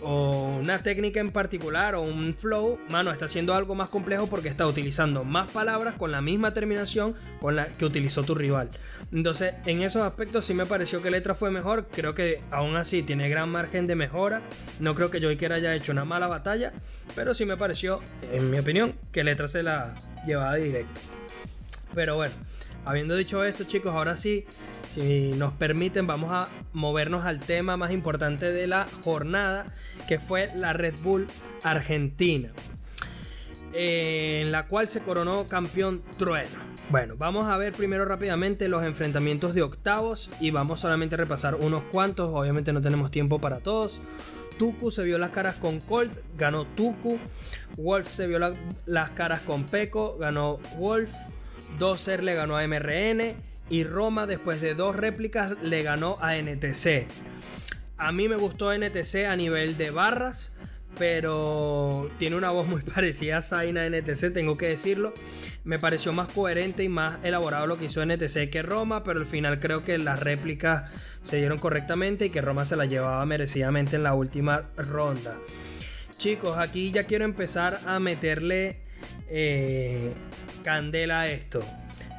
o una técnica en particular o un flow, mano, está haciendo algo más complejo porque está utilizando más palabras con la misma terminación con la que utilizó tu rival. Entonces, en esos aspectos sí me pareció que Letra fue mejor. Creo que aún así tiene gran margen de mejora. No creo que Joyker haya hecho una mala batalla, pero sí me pareció, en mi opinión, que Letra se la llevaba directo. Pero bueno, habiendo dicho esto, chicos, ahora sí si nos permiten, vamos a movernos al tema más importante de la jornada, que fue la Red Bull Argentina, en la cual se coronó campeón Trueno. Bueno, vamos a ver primero rápidamente los enfrentamientos de octavos y vamos solamente a repasar unos cuantos, obviamente no tenemos tiempo para todos. Tuku se vio las caras con Colt, ganó Tuku. Wolf se vio las caras con Peco, ganó Wolf. Dozer le ganó a MRN y Roma después de dos réplicas le ganó a NTC. A mí me gustó NTC a nivel de barras, pero tiene una voz muy [LAUGHS] parecida a Zaina NTC, tengo que decirlo. Me pareció más coherente y más elaborado lo que hizo NTC que Roma, pero al final creo que las réplicas se dieron correctamente y que Roma se la llevaba merecidamente en la última ronda. Chicos, aquí ya quiero empezar a meterle eh, candela esto.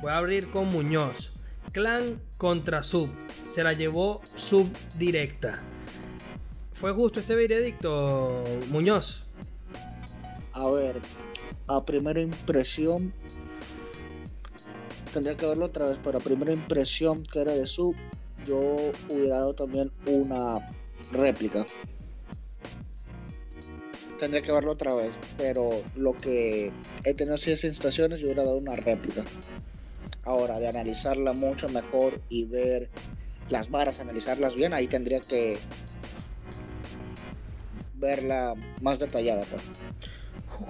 Voy a abrir con Muñoz. Clan contra Sub. Se la llevó Sub directa. ¿Fue justo este veredicto, Muñoz? A ver, a primera impresión, tendría que verlo otra vez, pero a primera impresión que era de Sub, yo hubiera dado también una réplica. Tendría que verlo otra vez, pero lo que he tenido así sensaciones, yo hubiera dado una réplica. Ahora, de analizarla mucho mejor y ver las varas, analizarlas bien, ahí tendría que verla más detallada.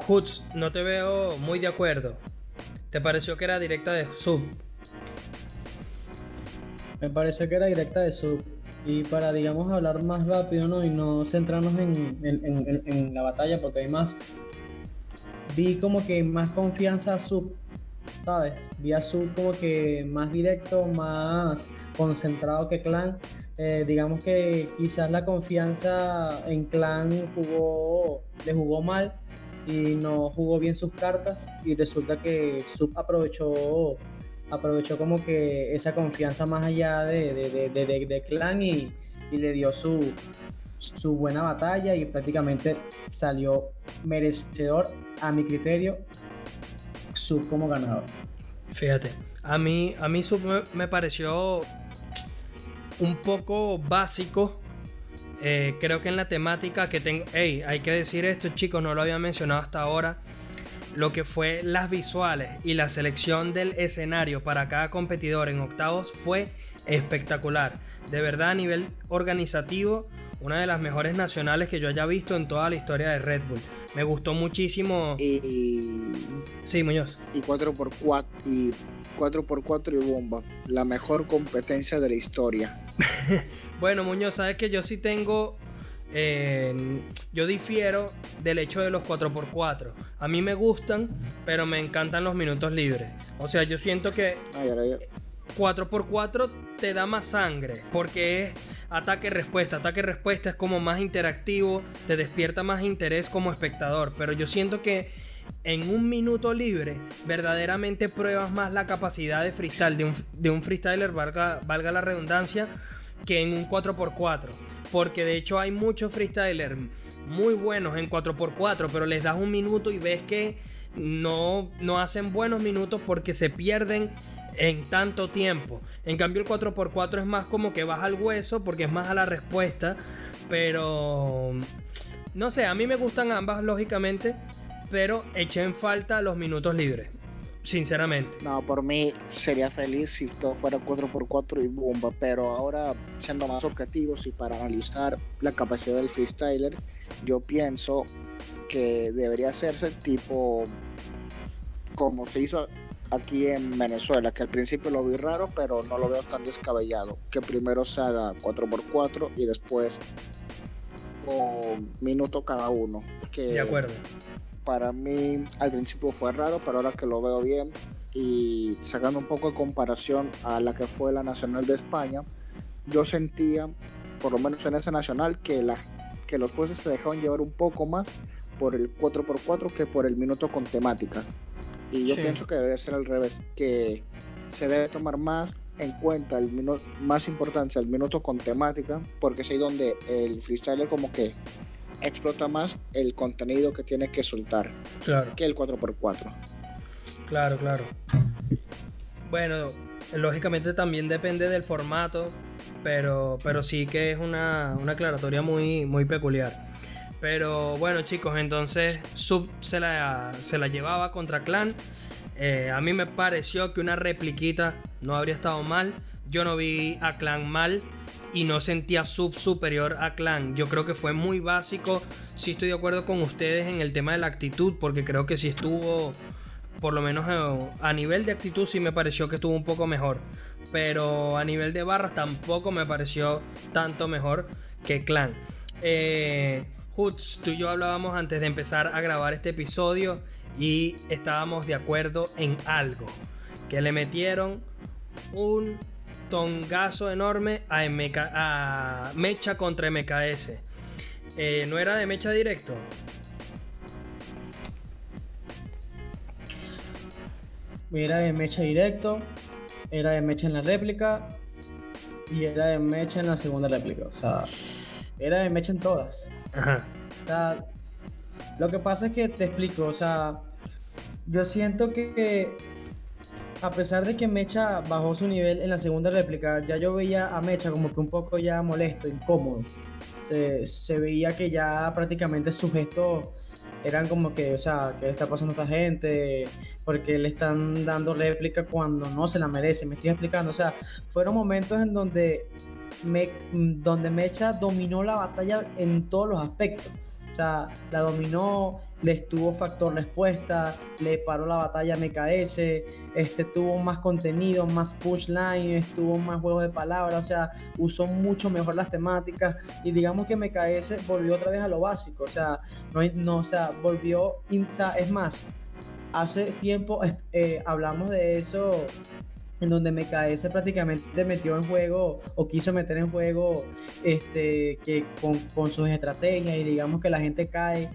Pues. no te veo muy de acuerdo. ¿Te pareció que era directa de sub? Me pareció que era directa de sub. Y para, digamos, hablar más rápido ¿no? y no centrarnos en, en la batalla, porque hay más. Vi como que más confianza a sub ¿sabes? Vi a como que más directo, más concentrado que Clan. Eh, digamos que quizás la confianza en Clan jugó, le jugó mal y no jugó bien sus cartas y resulta que Sub aprovechó aprovechó como que esa confianza más allá de, de, Clan y, y, le dio su, su buena batalla y prácticamente salió merecedor a mi criterio Sub como ganador. Fíjate, a mí, a mí Sub me, pareció un poco básico. Eh, creo que en la temática que tengo. Hey, hay que decir esto, chicos, no lo había mencionado hasta ahora. Lo que fue las visuales y la selección del escenario para cada competidor en octavos fue espectacular. De verdad, a nivel organizativo, una de las mejores nacionales que yo haya visto en toda la historia de Red Bull. Me gustó muchísimo. Y. Sí, Muñoz. Y 4x4 y 4x4 y bomba. La mejor competencia de la historia. [LAUGHS] bueno, Muñoz, sabes que yo sí tengo eh, yo difiero del hecho de los 4x4. A mí me gustan, pero me encantan los minutos libres. O sea, yo siento que 4x4 te da más sangre, porque es ataque-respuesta. Ataque-respuesta es como más interactivo, te despierta más interés como espectador. Pero yo siento que en un minuto libre verdaderamente pruebas más la capacidad de freestyle de un, de un freestyler, valga, valga la redundancia, que en un 4x4. Porque de hecho hay muchos freestylers muy buenos en 4x4, pero les das un minuto y ves que no, no hacen buenos minutos porque se pierden en tanto tiempo. En cambio el 4x4 es más como que vas al hueso porque es más a la respuesta. Pero... No sé, a mí me gustan ambas lógicamente, pero eché en falta los minutos libres sinceramente. No, por mí sería feliz si todo fuera 4x4 y bomba, pero ahora siendo más objetivos y para analizar la capacidad del freestyler, yo pienso que debería hacerse tipo como se hizo aquí en Venezuela, que al principio lo vi raro, pero no lo veo tan descabellado, que primero se haga 4x4 y después un minuto cada uno. Que de acuerdo para mí al principio fue raro, pero ahora que lo veo bien y sacando un poco de comparación a la que fue la Nacional de España, yo sentía, por lo menos en esa Nacional, que, la, que los jueces se dejaban llevar un poco más por el 4x4 que por el minuto con temática. Y yo pienso que debería ser al revés, que se debe tomar más en cuenta el minuto, más importancia el minuto con temática, porque es ahí donde el freestyler como que explota más el contenido que tiene que soltar claro. que el 4x4. Claro, claro. Bueno, lógicamente también depende del formato, pero, pero sí que es una, una aclaratoria muy, muy peculiar. Pero bueno, chicos, entonces Sub se la, se la llevaba contra Clan. Eh, a mí me pareció que una repliquita no habría estado mal. Yo no vi a Clan mal y no sentía sub superior a Clan. Yo creo que fue muy básico. Sí estoy de acuerdo con ustedes en el tema de la actitud, porque creo que sí estuvo, por lo menos eh, a nivel de actitud, sí me pareció que estuvo un poco mejor. Pero a nivel de barras tampoco me pareció tanto mejor que Clan. Eh, Hoots, tú y yo hablábamos antes de empezar a grabar este episodio y estábamos de acuerdo en algo. Que le metieron un tongazo enorme a, a Mecha contra MKS. Eh, ¿No era de Mecha directo? Era de Mecha directo, era de Mecha en la réplica y era de Mecha en la segunda réplica. O sea, era de Mecha en todas. lo que pasa es que te explico, o sea, yo siento que a pesar de que Mecha bajó su nivel en la segunda réplica, ya yo veía a Mecha como que un poco ya molesto, incómodo. Se, veía que ya prácticamente sus gestos eran como que, o sea, ¿qué le está pasando a esta gente? Porque le están dando réplica cuando no se la merece. Me estoy explicando. O sea, fueron momentos en donde, me, donde Mecha dominó la batalla en todos los aspectos. O sea, la dominó, le estuvo factor respuesta, le paró la batalla a MKS, este, tuvo más contenido, más push line, estuvo más juegos de palabras, o sea, usó mucho mejor las temáticas y digamos que MKS volvió otra vez a lo básico, o sea, no, no o sea, volvió, es más, hace tiempo eh, hablamos de eso en donde MKS prácticamente metió en juego o quiso meter en juego este, que con, con sus estrategias y digamos que la gente cae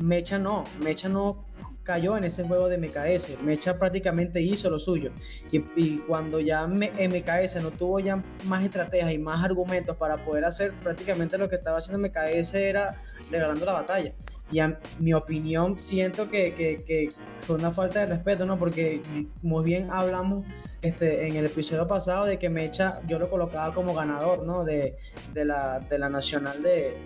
Mecha no, Mecha no cayó en ese juego de MKS. Mecha prácticamente hizo lo suyo. Y, cuando ya MKS no tuvo ya más estrategias y más argumentos para poder hacer prácticamente lo que estaba haciendo MKS era regalando la batalla. Y a mi opinión siento que, que, fue una falta de respeto, ¿no? Porque muy bien hablamos este, en el episodio pasado de que Mecha yo lo colocaba como ganador, ¿no? De, de, la, de la nacional de,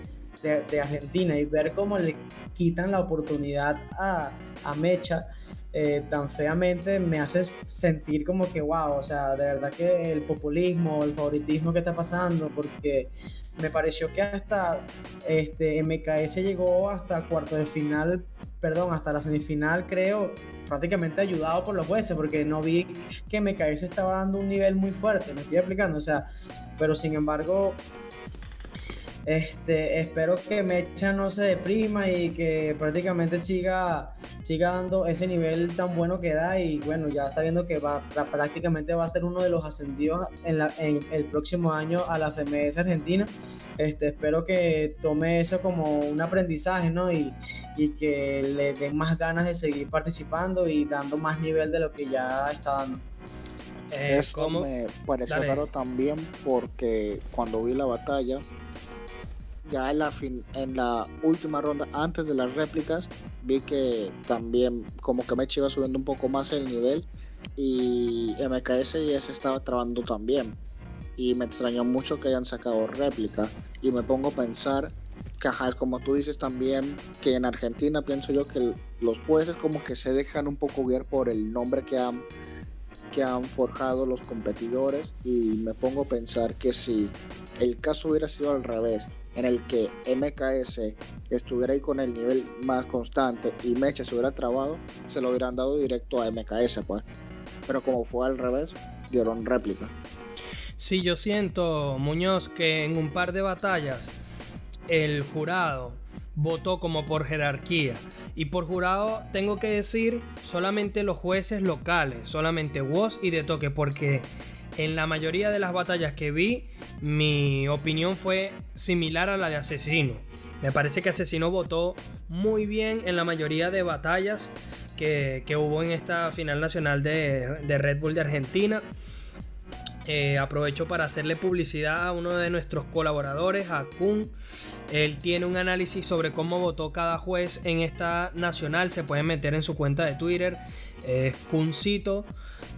de, Argentina y ver cómo le quitan la oportunidad a, a Mecha eh, tan feamente me hace sentir como que, wow, o sea, de verdad que el populismo, el favoritismo que está pasando, porque me pareció que hasta este MKS llegó hasta cuarto de final, perdón, hasta la semifinal, creo, prácticamente ayudado por los jueces, porque no vi que MKS estaba dando un nivel muy fuerte, me estoy explicando, o sea, pero sin embargo, Este, espero que Mecha no se deprima y que prácticamente siga, siga dando ese nivel tan bueno que da y bueno, ya sabiendo que va prácticamente va a ser uno de los ascendidos en, la, en el próximo año a la FMS Argentina. Este, espero que tome eso como un aprendizaje, ¿no? Y, y que le den más ganas de seguir participando y dando más nivel de lo que ya está dando. Eh, Eso me pareció raro también porque cuando vi la batalla, ya en la, fin, en la última ronda, antes de las réplicas, vi que también como que me iba subiendo un poco más el nivel y MKS ya se estaba trabando también. Y me extrañó mucho que hayan sacado réplica. Y me pongo a pensar que, ajá, como tú dices también, que en Argentina pienso yo que los jueces como que se dejan un poco guiar por el nombre que han que han forjado los competidores y me pongo a pensar que si el caso hubiera sido al revés, en el que MKS estuviera ahí con el nivel más constante y Mecha se hubiera trabado, se lo hubieran dado directo a MKS, pues. Pero como fue al revés, dieron réplica. Sí, yo siento, Muñoz, que en un par de batallas el jurado votó como por jerarquía. Y por jurado tengo que decir solamente los jueces locales, solamente Woz y de toque, porque en la mayoría de las batallas que vi, mi opinión fue similar a la de Asesino. Me parece que Asesino votó muy bien en la mayoría de batallas que, hubo en esta final nacional de, de Red Bull de Argentina. Eh, aprovecho para hacerle publicidad a uno de nuestros colaboradores, a Kun. Él tiene un análisis sobre cómo votó cada juez en esta nacional. Se pueden meter en su cuenta de Twitter, es Kuncito.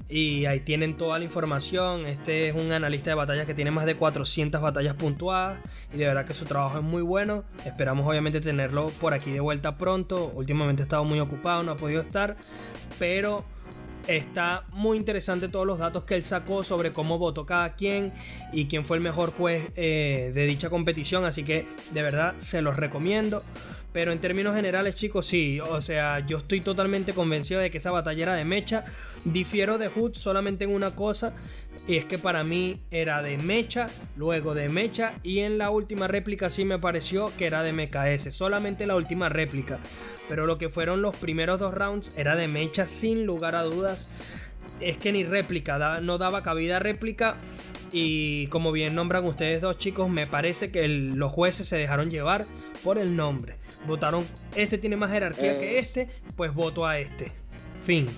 Y ahí tienen toda la información. Este es un analista de batallas que tiene más de 400 batallas puntuadas. Y de verdad que su trabajo es muy bueno. Esperamos obviamente tenerlo por aquí de vuelta pronto. Últimamente he estado muy ocupado, no ha podido estar. Pero Está muy interesante todos los datos que él sacó sobre cómo votó cada quien y quién fue el mejor juez eh, de dicha competición. Así que de verdad se los recomiendo. Pero en términos generales, chicos, sí. O sea, yo estoy totalmente convencido de que esa batalla era de Mecha. Difiero de Hood solamente en una cosa. Y es que para mí era de Mecha, luego de Mecha. Y en la última réplica sí me pareció que era de MKS. Solamente la última réplica. Pero lo que fueron los primeros dos rounds era de Mecha sin lugar a dudas. Es que ni réplica, no daba cabida a réplica. Y como bien nombran ustedes dos chicos, me parece que los jueces se dejaron llevar por el nombre. Votaron, este tiene más jerarquía que este, pues voto a este. Fin.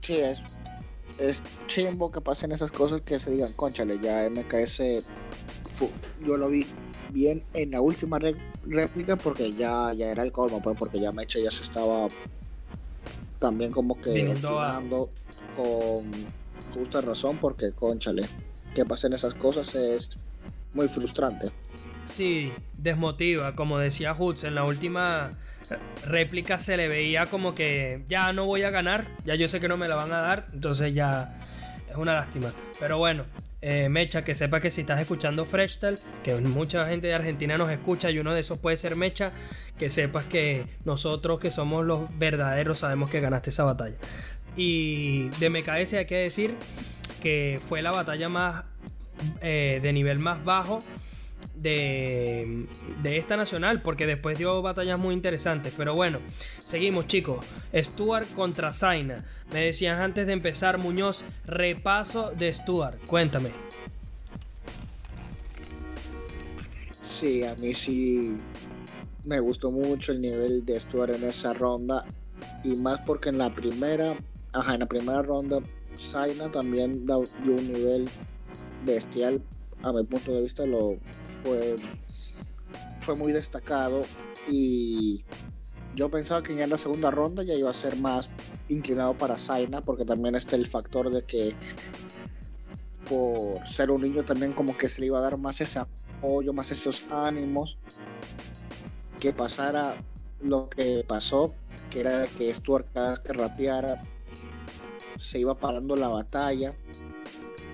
Sí, es, es chimbo que pasen esas cosas que se digan, conchale, ya MKS, yo lo vi bien en la última réplica porque ya, ya era el colmo, pues porque ya Mecha ya se estaba también como que con justa razón porque, conchale, que pasen esas cosas es muy frustrante. Sí, desmotiva, como decía Hoods en la última réplica se le veía como que ya no voy a ganar, ya yo sé que no me la van a dar, entonces ya es una lástima. Pero bueno, eh, Mecha, que sepa que si estás escuchando Freshtel, que mucha gente de Argentina nos escucha y uno de esos puede ser Mecha, que sepas que nosotros que somos los verdaderos sabemos que ganaste esa batalla. Y de MKS hay que decir que fue la batalla más eh, de nivel más bajo de, de, esta nacional, porque después dio batallas muy interesantes. Pero bueno, seguimos chicos. Stuart contra Zaina. Me decían antes de empezar, Muñoz, repaso de Stuart. Cuéntame. Sí, a mí sí me gustó mucho el nivel de Stuart en esa ronda. Y más porque en la primera, ajá, en la primera ronda Zaina también dio un nivel bestial. A mi punto de vista lo fue, fue muy destacado y yo pensaba que en la segunda ronda ya iba a ser más inclinado para Zaina porque también está el factor de que por ser un niño también como que se le iba a dar más ese apoyo, más esos ánimos que pasara lo que pasó, que era que Stuart cada vez que rapeara se iba parando la batalla.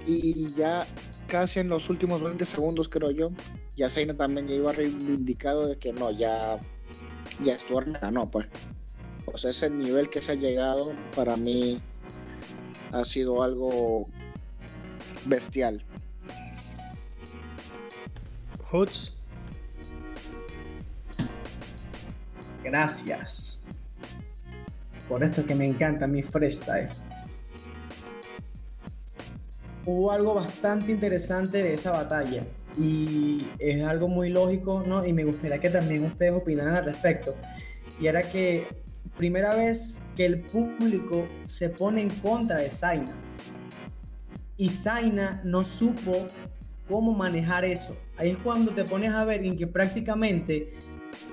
Y ya casi en los últimos 20 segundos, creo yo, ya Zayn también ya iba reivindicado de que no, ya, ya Stuart ganó, ah, pues. Pues ese nivel que se ha llegado, para mí, ha sido algo bestial. Hoots. Gracias. Por esto que me encanta mi freestyle. Hubo algo bastante interesante de esa batalla y es algo muy lógico, ¿no? Y me gustaría que también ustedes opinaran al respecto. Y era que primera vez que el público se pone en contra de Zaina. Y Zaina no supo cómo manejar eso. Ahí es cuando te pones a ver en que prácticamente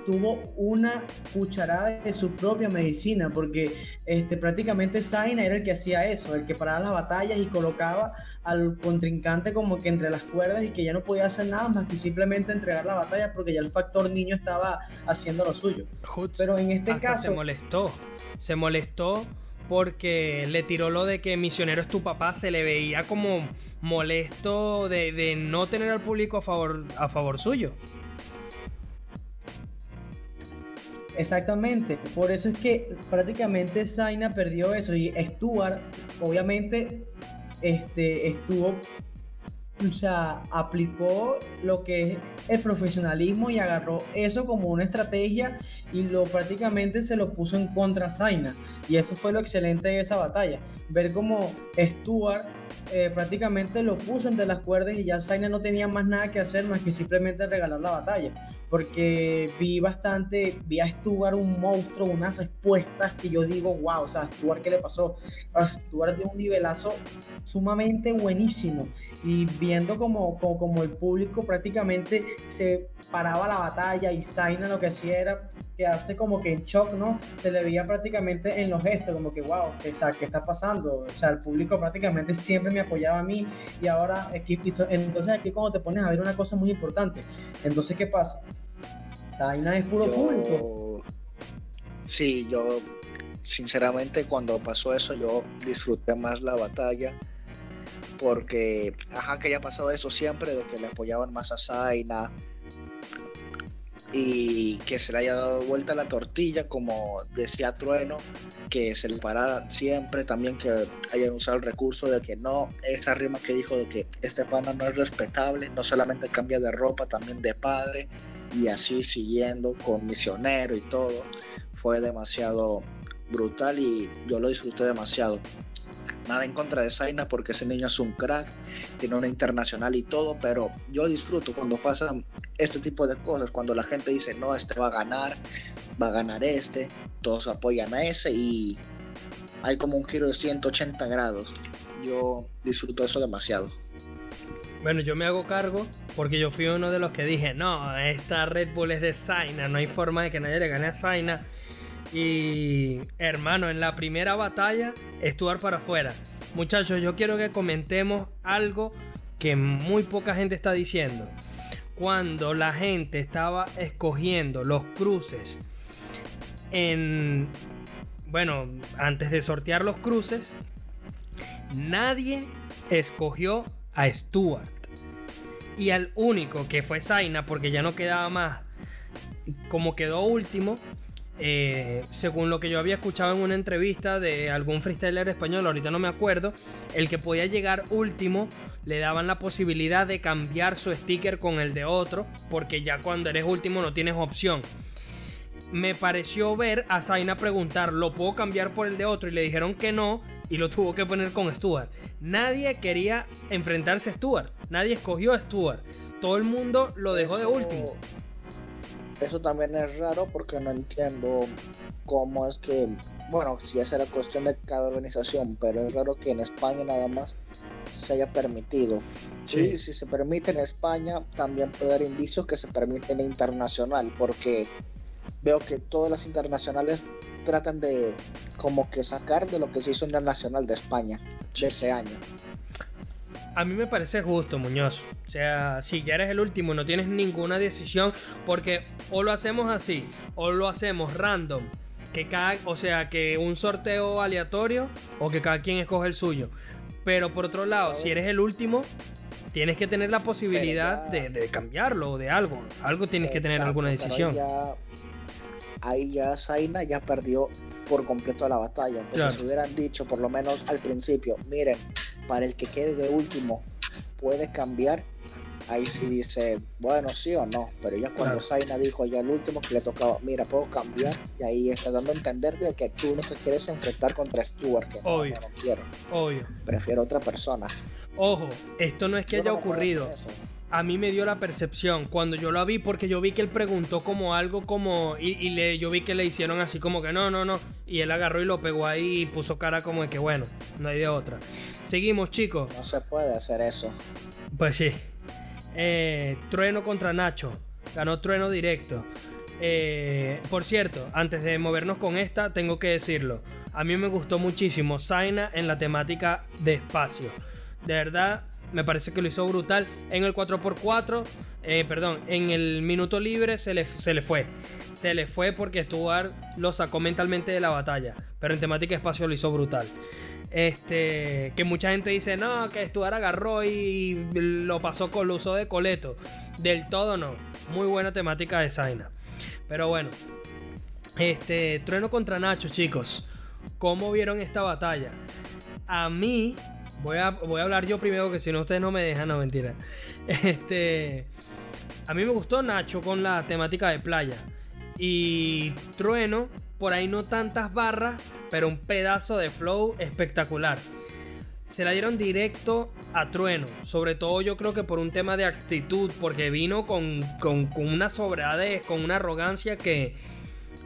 tuvo una cucharada de su propia medicina, porque este, prácticamente Zaina era el que hacía eso, el que paraba las batallas y colocaba al contrincante como que entre las cuerdas y que ya no podía hacer nada más que simplemente entregar la batalla porque ya el factor niño estaba haciendo lo suyo. Pero en este caso... Se molestó, se molestó porque le tiró lo de que Misionero es tu papá, se le veía como molesto de, de no tener al público a favor, a favor suyo. Exactamente, por eso es que prácticamente Zaina perdió eso y Stuart obviamente este, estuvo, o sea, aplicó lo que es el profesionalismo y agarró eso como una estrategia y lo prácticamente se lo puso en contra a Zaina y eso fue lo excelente de esa batalla, ver cómo Stuart eh, prácticamente lo puso entre las cuerdas y ya Zaina no tenía más nada que hacer más que simplemente regalar la batalla. Porque vi bastante, vi a Stuart un monstruo, unas respuestas que yo digo, wow, o sea, Stuart, ¿qué le pasó? A Stuart dio un nivelazo sumamente buenísimo. Y viendo como, como, como el público prácticamente se paraba la batalla y Zaina lo que hacía era quedarse como que en shock, ¿no? Se le veía prácticamente en los gestos, como que, wow, o sea, ¿qué está pasando? O sea, el público prácticamente siempre me apoyaba a mí y ahora, entonces aquí cuando te pones a ver una cosa muy importante, entonces, ¿qué pasa? Zaina es puro público. Sí, yo, sinceramente, cuando pasó eso, yo disfruté más la batalla porque, ajá, que haya pasado eso siempre, de que le apoyaban más a Zaina, y que se le haya dado vuelta la tortilla, como decía Trueno, que se le parara siempre, también que hayan usado el recurso de que no, esa rima que dijo de que este pana no es respetable, no solamente cambia de ropa, también de padre, y así siguiendo con misionero y todo, fue demasiado brutal y yo lo disfruté demasiado. Nada en contra de Zaina porque ese niño es un crack, tiene una internacional y todo, pero yo disfruto cuando pasan este tipo de cosas, cuando la gente dice, no, este va a ganar, va a ganar este, todos apoyan a ese y hay como un giro de 180 grados. Yo disfruto eso demasiado. Bueno, yo me hago cargo porque yo fui uno de los que dije, no, esta Red Bull es de Zaina, no hay forma de que nadie le gane a Zaina. Y hermano, en la primera batalla, Stuart para afuera. Muchachos, yo quiero que comentemos algo que muy poca gente está diciendo. Cuando la gente estaba escogiendo los cruces en... Bueno, antes de sortear los cruces, nadie escogió a Stuart. Y al único que fue Zaina, porque ya no quedaba más, como quedó último, eh, según lo que yo había escuchado en una entrevista de algún freestyler español, ahorita no me acuerdo, el que podía llegar último le daban la posibilidad de cambiar su sticker con el de otro, porque ya cuando eres último no tienes opción. Me pareció ver a Zaina preguntar, ¿lo puedo cambiar por el de otro? Y le dijeron que no, y lo tuvo que poner con Stuart. Nadie quería enfrentarse a Stuart, nadie escogió a Stuart. Todo el mundo lo dejó de último eso también es raro porque no entiendo cómo es que, bueno, si esa era cuestión de cada organización, pero es raro que en España nada más se haya permitido. Sí. si se permite en España, también puede dar indicios que se permite en internacional, porque veo que todas las internacionales tratan de como que sacar de lo que se hizo en la nacional de España de ese año a mí me parece justo, Muñoz. O sea, si ya eres el último y no tienes ninguna decisión, porque o lo hacemos así, o lo hacemos random, que cada, o sea, que un sorteo aleatorio, o que cada quien escoge el suyo. Pero por otro lado, si eres el último, tienes que tener la posibilidad de, cambiarlo o de algo. Algo tienes que tener alguna decisión. Ahí ya, Zaina ya perdió por completo la batalla. Porque si hubieran dicho, por lo menos al principio, miren, para el que quede de último puede cambiar, ahí sí dice, bueno, sí o no. Pero ya cuando Zaina dijo ya el último que le tocaba, mira, puedo cambiar, y ahí estás dando a entender de que tú no te quieres enfrentar contra Stuart, que Obvio. No, no, quiero. Obvio. Prefiero otra persona. Ojo, esto no es que Yo haya no ocurrido. A mí me dio la percepción cuando yo lo vi, porque yo vi que él preguntó como algo como. Y, y le, yo vi que le hicieron así como que no, no, no. Y él agarró y lo pegó ahí y puso cara como de que bueno, no hay de otra. Seguimos, chicos. No se puede hacer eso. Pues sí. Eh, Trueno contra Nacho. Ganó Trueno directo. Eh, por cierto, antes de movernos con esta, tengo que decirlo. A mí me gustó muchísimo Zaina en la temática de espacio. De verdad, me parece que lo hizo brutal. En el 4x4, eh, perdón, en el minuto libre se le, se le fue. Se le fue porque Stuart lo sacó mentalmente de la batalla. Pero en temática espacio lo hizo brutal. Este, que mucha gente dice, no, que Stuart agarró y lo pasó con el uso de coleto. Del todo no. Muy buena temática de Zaina. Pero bueno. Este, Trueno contra Nacho, chicos. ¿Cómo vieron esta batalla? A mí, voy a, voy a hablar yo primero, que si no ustedes no me dejan, no mentira. [LAUGHS] Este, a mí me gustó Nacho con la temática de playa. Y Trueno, por ahí no tantas barras, pero un pedazo de flow espectacular. Se la dieron directo a Trueno. Sobre todo yo creo que por un tema de actitud. Porque vino con, con, una sobradez, con una arrogancia que,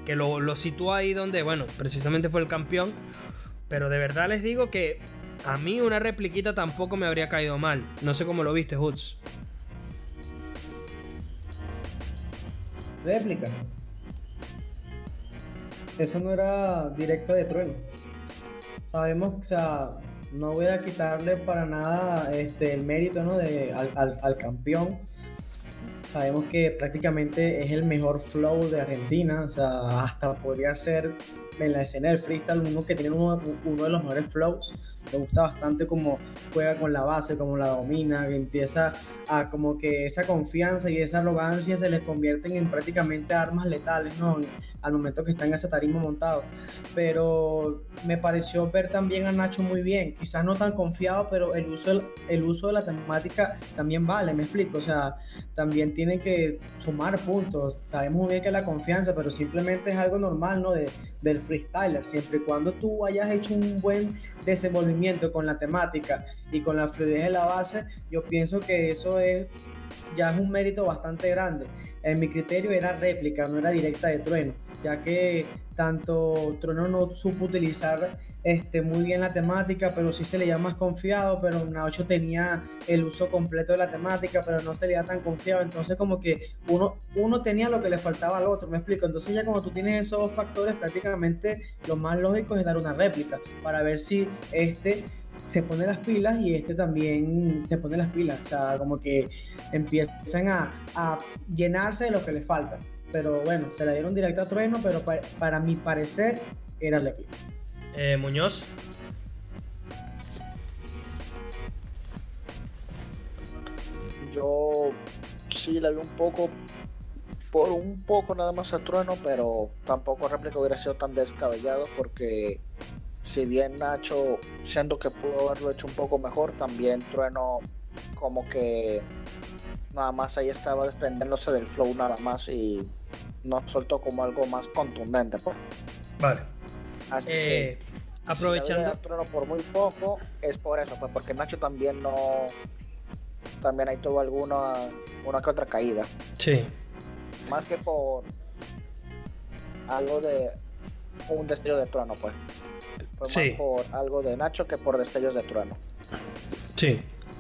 que lo, lo situó ahí donde, bueno, precisamente fue el campeón. Pero de verdad les digo que a mí una repliquita tampoco me habría caído mal. No sé cómo lo viste, Hoods. Réplica. Eso no era directa de trueno. Sabemos, o sea, no voy a quitarle para nada este, el mérito ¿no? de, al- al campeón. Sabemos que prácticamente es el mejor flow de Argentina. O sea, hasta podría ser en la escena del freestyle uno que tiene uno, uno de los mejores flows. Me gusta bastante cómo juega con la base, cómo la domina, que empieza a como que esa confianza y esa arrogancia se les convierten en prácticamente armas letales, ¿no? Al momento que está en ese tarima montado. Pero me pareció ver también a Nacho muy bien, quizás no tan confiado, pero el uso, del- el uso de la temática también vale, me explico, o sea, también tienen que sumar puntos, sabemos muy bien que la confianza, pero simplemente es algo normal, ¿no? De, del freestyler, siempre y cuando tú hayas hecho un buen desenvolvimiento con la temática y con la fluidez de la base, yo pienso que eso es ya es un mérito bastante grande. En mi criterio era réplica, no era directa de Trueno, ya que tanto Trueno no supo utilizar este, muy bien la temática, pero sí se le más confiado, pero Nacho tenía el uso completo de la temática, pero no se le da tan confiado, entonces como que uno, uno tenía lo que le faltaba al otro, me explico, entonces ya como tú tienes esos factores, prácticamente lo más lógico es dar una réplica, para ver si este se pone las pilas y este también se pone las pilas, o sea, como que empiezan a, a llenarse de lo que les falta. Pero bueno, se la dieron directa a Trueno, pero pa- para mi parecer era réplica. Eh, Muñoz. Yo sí le vi un poco, por un poco nada más a Trueno, pero tampoco réplica hubiera sido tan descabellado porque si bien Nacho, siendo que pudo haberlo hecho un poco mejor, también Trueno como que nada más ahí estaba desprendiéndose del flow nada más y no soltó como algo más contundente. Pues. Vale. Así que, Eh, aprovechando. si Trueno por muy poco, es por eso, pues porque Nacho también no... También ahí tuvo alguna una que otra caída. Sí. Más que por algo de un destello de trueno, pues. Fue Sí. más por algo de Nacho que por destellos de trueno. Sí.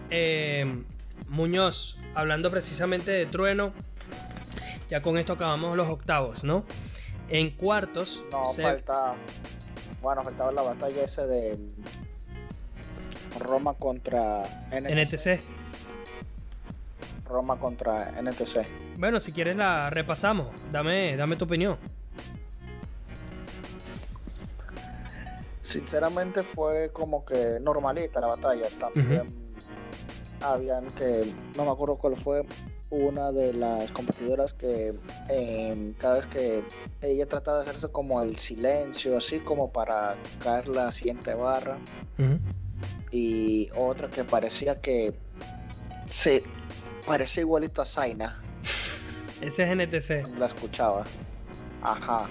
Eh, Muñoz, hablando precisamente de Trueno, ya con esto acabamos los octavos, ¿no? En cuartos, No, se- falta. Bueno, faltaba la batalla ese de Roma contra NTC. NTC. Roma contra NTC. Bueno, si quieres la repasamos. Dame, dame tu opinión. Sinceramente fue como que normalita la batalla. También habían que, no me acuerdo cuál fue, una de las competidoras que eh, cada vez que ella trataba de hacerse como el silencio, así como para caer la siguiente barra, y otra que parecía que se Parece igualito a Zaina. Ese es NTC. La escuchaba. Ajá.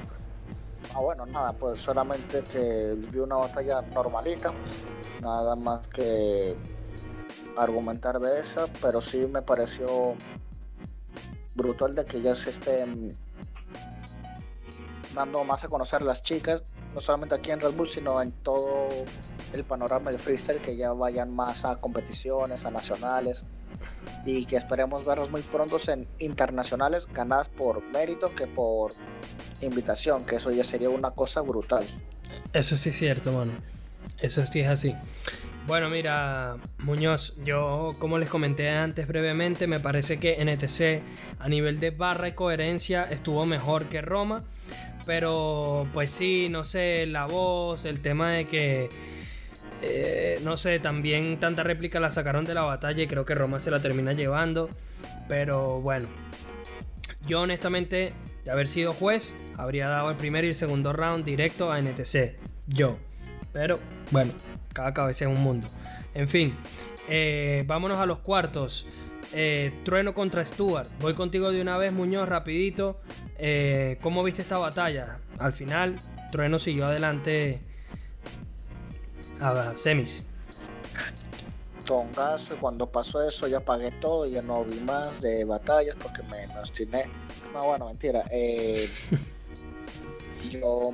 Ah, bueno, nada, pues solamente que vi una batalla normalita. Nada más que argumentar de esa, pero sí me pareció brutal de que ya se estén dando más a conocer las chicas, no solamente aquí en Red Bull, sino en todo el panorama del freestyle, que ya vayan más a competiciones, a nacionales y que esperemos verlos muy pronto en internacionales ganadas por mérito que por invitación, que eso ya sería una cosa brutal. Eso sí es cierto, mano. Eso sí es así. Bueno, mira, Muñoz, yo como les comenté antes brevemente, me parece que NTC a nivel de barra y coherencia estuvo mejor que Roma, pero pues sí, no sé, la voz, el tema de que eh, no sé, también tanta réplica la sacaron de la batalla y creo que Roma se la termina llevando. Pero bueno, yo honestamente, de haber sido juez, habría dado el primer y el segundo round directo a NTC. Yo. Pero bueno, cada cabeza es un mundo. En fin, eh, vámonos a los cuartos. Eh, Trueno contra Stuart. Voy contigo de una vez, Muñoz, rapidito. ¿Cómo viste esta batalla? Al final, Trueno siguió adelante a semis. Tongazo, cuando pasó eso ya pagué todo, ya no vi más de batallas porque me obstiné. No, bueno, mentira. Eh, [LAUGHS] yo,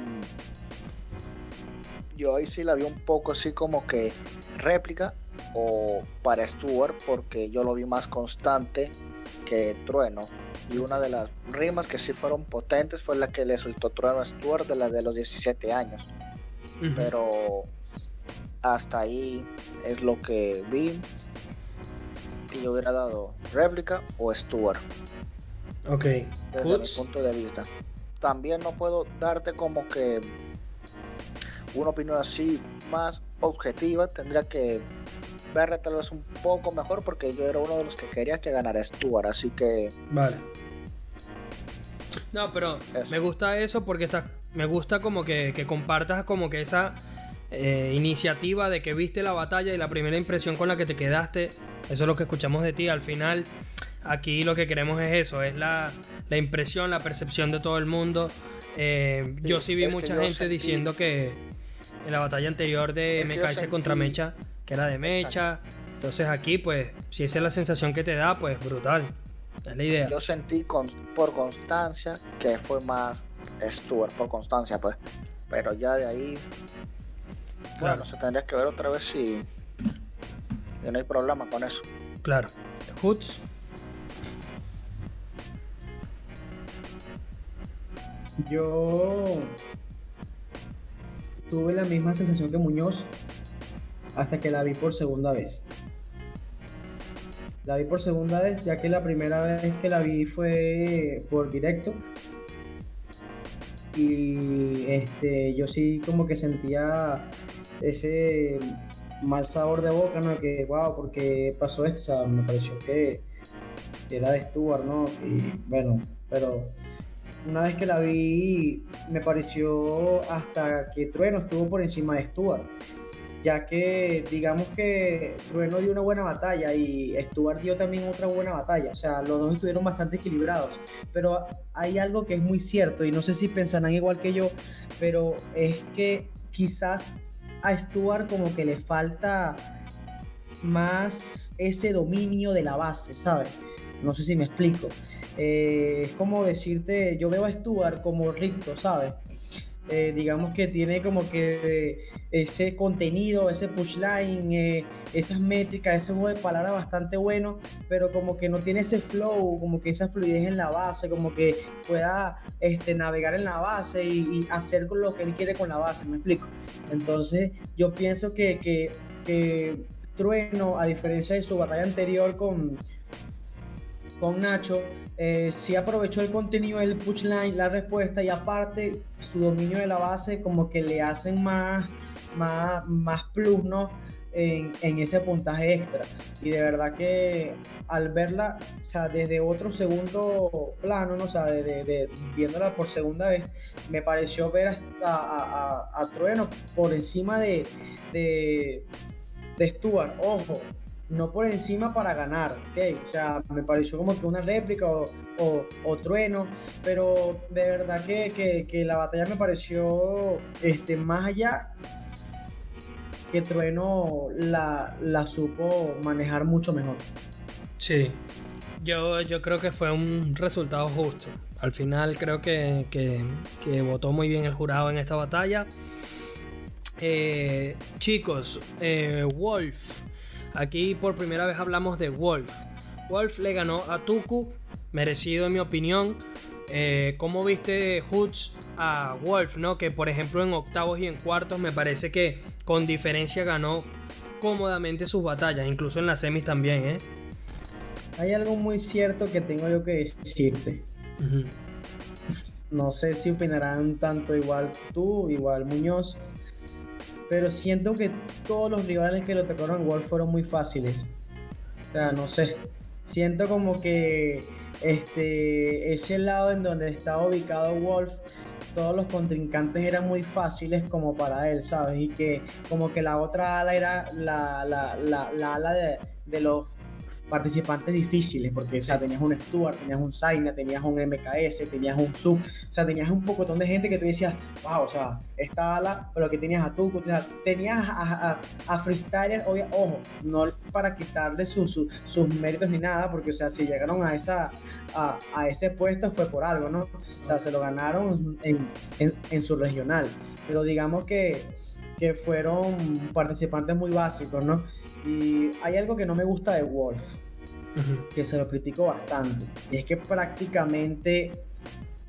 yo ahí sí la vi un poco así como que réplica o para Stuart porque yo lo vi más constante que Trueno. Y una de las rimas que sí fueron potentes fue la que le soltó Trueno a Stuart de la de los 17 años. Pero hasta ahí es lo que vi. Y yo hubiera dado réplica o Stuart. Ok. Desde mi punto de vista. También no puedo darte como que una opinión así más objetiva. Tendría que verla tal vez un poco mejor porque yo era uno de los que quería que ganara Stuart. Así que. Vale. No, pero me gusta eso porque está, me gusta como que, que compartas como que esa eh, iniciativa de que viste la batalla y la primera impresión con la que te quedaste. Eso es lo que escuchamos de ti. Al final, aquí lo que queremos es eso, es la, impresión, la percepción de todo el mundo. Eh, yo sí vi mucha gente diciendo que en la batalla anterior de Mecha contra Mecha, que era de Mecha. Entonces aquí, pues, si esa es la sensación que te da, pues brutal. Es la idea. Yo sentí con, por constancia que fue más Stuart, por constancia, pues. Pero ya de ahí Claro. se tendría que ver otra vez si, no hay problema con eso. Claro. Hoods. Yo tuve la misma sensación que Muñoz hasta que la vi por segunda vez. La vi por segunda vez, ya que la primera vez que la vi fue por directo. Y este, yo sí como que sentía ese mal sabor de boca, ¿no? Que, wow, porque pasó esto, o sea, me pareció que, era de Stuart, ¿no? Y bueno, pero una vez que la vi, me pareció hasta que Trueno estuvo por encima de Stuart, ya que digamos que Trueno dio una buena batalla y Stuart dio también otra buena batalla, o sea, los dos estuvieron bastante equilibrados, pero hay algo que es muy cierto y no sé si pensarán igual que yo, pero es que quizás a Stuart como que le falta más ese dominio de la base, ¿sabes? No sé si me explico. Eh, es como decirte, yo veo a Stuart como Ricto, ¿sabes? Eh, digamos que tiene como que ese contenido, ese pushline, eh, esas métricas, ese juego de palabras bastante bueno, pero como que no tiene ese flow, como que esa fluidez en la base, como que pueda este, navegar en la base y, hacer lo que él quiere con la base, me explico. Entonces yo pienso que, que, que Trueno, a diferencia de su batalla anterior con, con Nacho, eh, sí aprovechó el contenido del punchline, la respuesta y aparte su dominio de la base como que le hacen más, más, más plus, ¿no? En, ese puntaje extra. Y de verdad que al verla, o sea, desde otro segundo plano, ¿no? O sea, viéndola por segunda vez, me pareció ver a, a, a, Trueno por encima de, de, de Stuart. Ojo, no por encima para ganar, ¿ok? O sea, me pareció como que una réplica o, o, trueno, pero de verdad que, que, la batalla me pareció este, más allá que Trueno la, la supo manejar mucho mejor. Sí, yo, yo creo que fue un resultado justo. Al final creo que, que, votó muy bien el jurado en esta batalla. Eh, chicos, eh, Wolf. Aquí por primera vez hablamos de Wolf. Wolf le ganó a Tuku, merecido en mi opinión. Eh, ¿Cómo viste Hoods a Wolf? ¿no? Que por ejemplo en octavos y en cuartos me parece que con diferencia ganó cómodamente sus batallas, incluso en las semis también. ¿eh? Hay algo muy cierto que tengo yo que decirte. No sé si opinarán tanto igual tú, igual Muñoz, pero siento que todos los rivales que lo tocaron Wolf fueron muy fáciles. O sea, no sé. Siento como que este, ese lado en donde estaba ubicado Wolf, todos los contrincantes eran muy fáciles como para él, ¿sabes? Y que como que la otra ala era la, la, la, ala de, de los participantes difíciles, porque o sea, tenías un Stuart, tenías un Zaina, tenías un MKS, tenías un Sub, o sea, tenías un pocotón de gente que tú decías, wow, o sea, esta ala, pero que tenías a Tuco, tenías a, a, a ojo, no para quitarle sus méritos ni nada, porque o sea, si llegaron a, esa, a, a, ese puesto fue por algo, ¿no? O sea, se lo ganaron en, en, en su regional, pero digamos que que fueron participantes muy básicos, ¿no? Y hay algo que no me gusta de Wolf, que se lo critico bastante, y es que prácticamente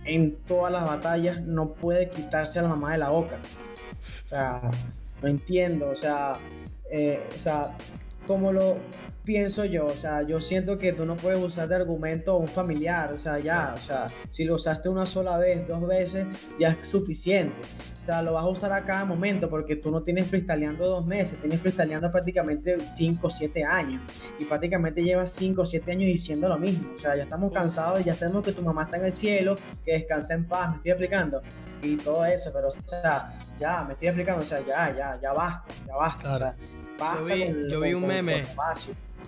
en todas las batallas no puede quitarse a la mamá de la boca. O sea, no entiendo, o sea, eh, o sea, como lo pienso yo, o sea, yo siento que tú no puedes usar de argumento a un familiar, o sea, ya, o sea, si lo usaste una sola vez, dos veces, ya es suficiente. O sea, lo vas a usar a cada momento porque tú no tienes freestyleando dos meses, tienes freestyleando prácticamente cinco o siete años y prácticamente llevas cinco o siete años diciendo lo mismo. O sea, ya estamos cansados, ya sabemos que tu mamá está en el cielo, que descansa en paz, me estoy explicando y todo eso, pero o sea, ya, me estoy explicando, o sea, ya, ya, ya basta, ya basta. O sea, basta yo vi, yo vi un meme.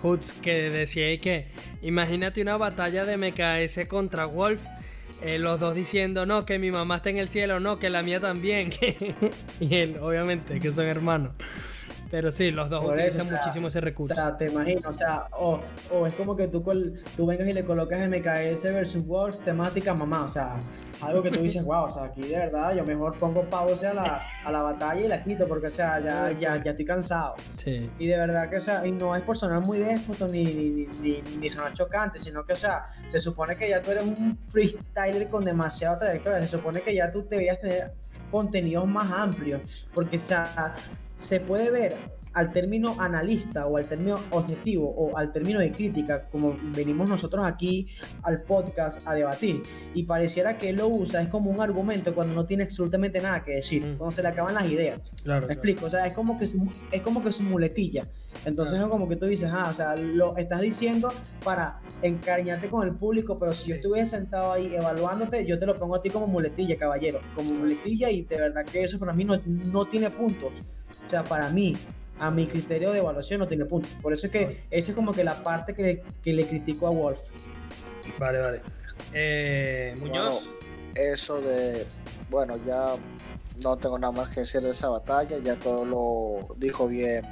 Hoods que decía que imagínate una batalla de MKS contra Wolf. Eh, los dos diciendo no, que mi mamá está en el cielo, no, que la mía también. [LAUGHS] y él, obviamente, que son hermanos. Pero sí, los dos utilizan muchísimo ese recurso. O sea, te imagino, o sea, o, o es como que tú, tú vengas y le colocas MKS versus Wolf temática mamá, o sea, algo que tú dices, [LAUGHS] wow, o sea, aquí de verdad yo mejor pongo pausa a la, a la batalla y la quito porque, o sea, ya, ya, ya estoy cansado. Sí. Y de verdad que, o sea, y no es por sonar muy déspota ni, ni, ni, ni, sonar chocante, sino que, o sea, se supone que ya tú eres un freestyler con demasiada trayectoria, se supone que ya tú deberías tener contenidos más amplios, porque, o sea, se puede ver al término analista o al término objetivo o al término de crítica, como venimos nosotros aquí al podcast a debatir, y pareciera que él lo usa es como un argumento cuando no tiene absolutamente nada que decir, mm. cuando se le acaban las ideas. Claro, ¿Me explico? O sea, es como que su, es como que su muletilla. Entonces no como que tú dices, ah, o sea, lo estás diciendo para encariñarte con el público, pero si yo estuviera sentado ahí evaluándote, yo te lo pongo a ti como muletilla, caballero, como muletilla y de verdad que eso para mí no, no tiene puntos. O sea, para mí, a mi criterio de evaluación no tiene puntos. Por eso es que esa es como que la parte que le, que le critico a Wolf. Vale, vale. Eh, Muñoz. eso de, bueno, ya no tengo nada más que decir de esa batalla, ya todo lo dijo bien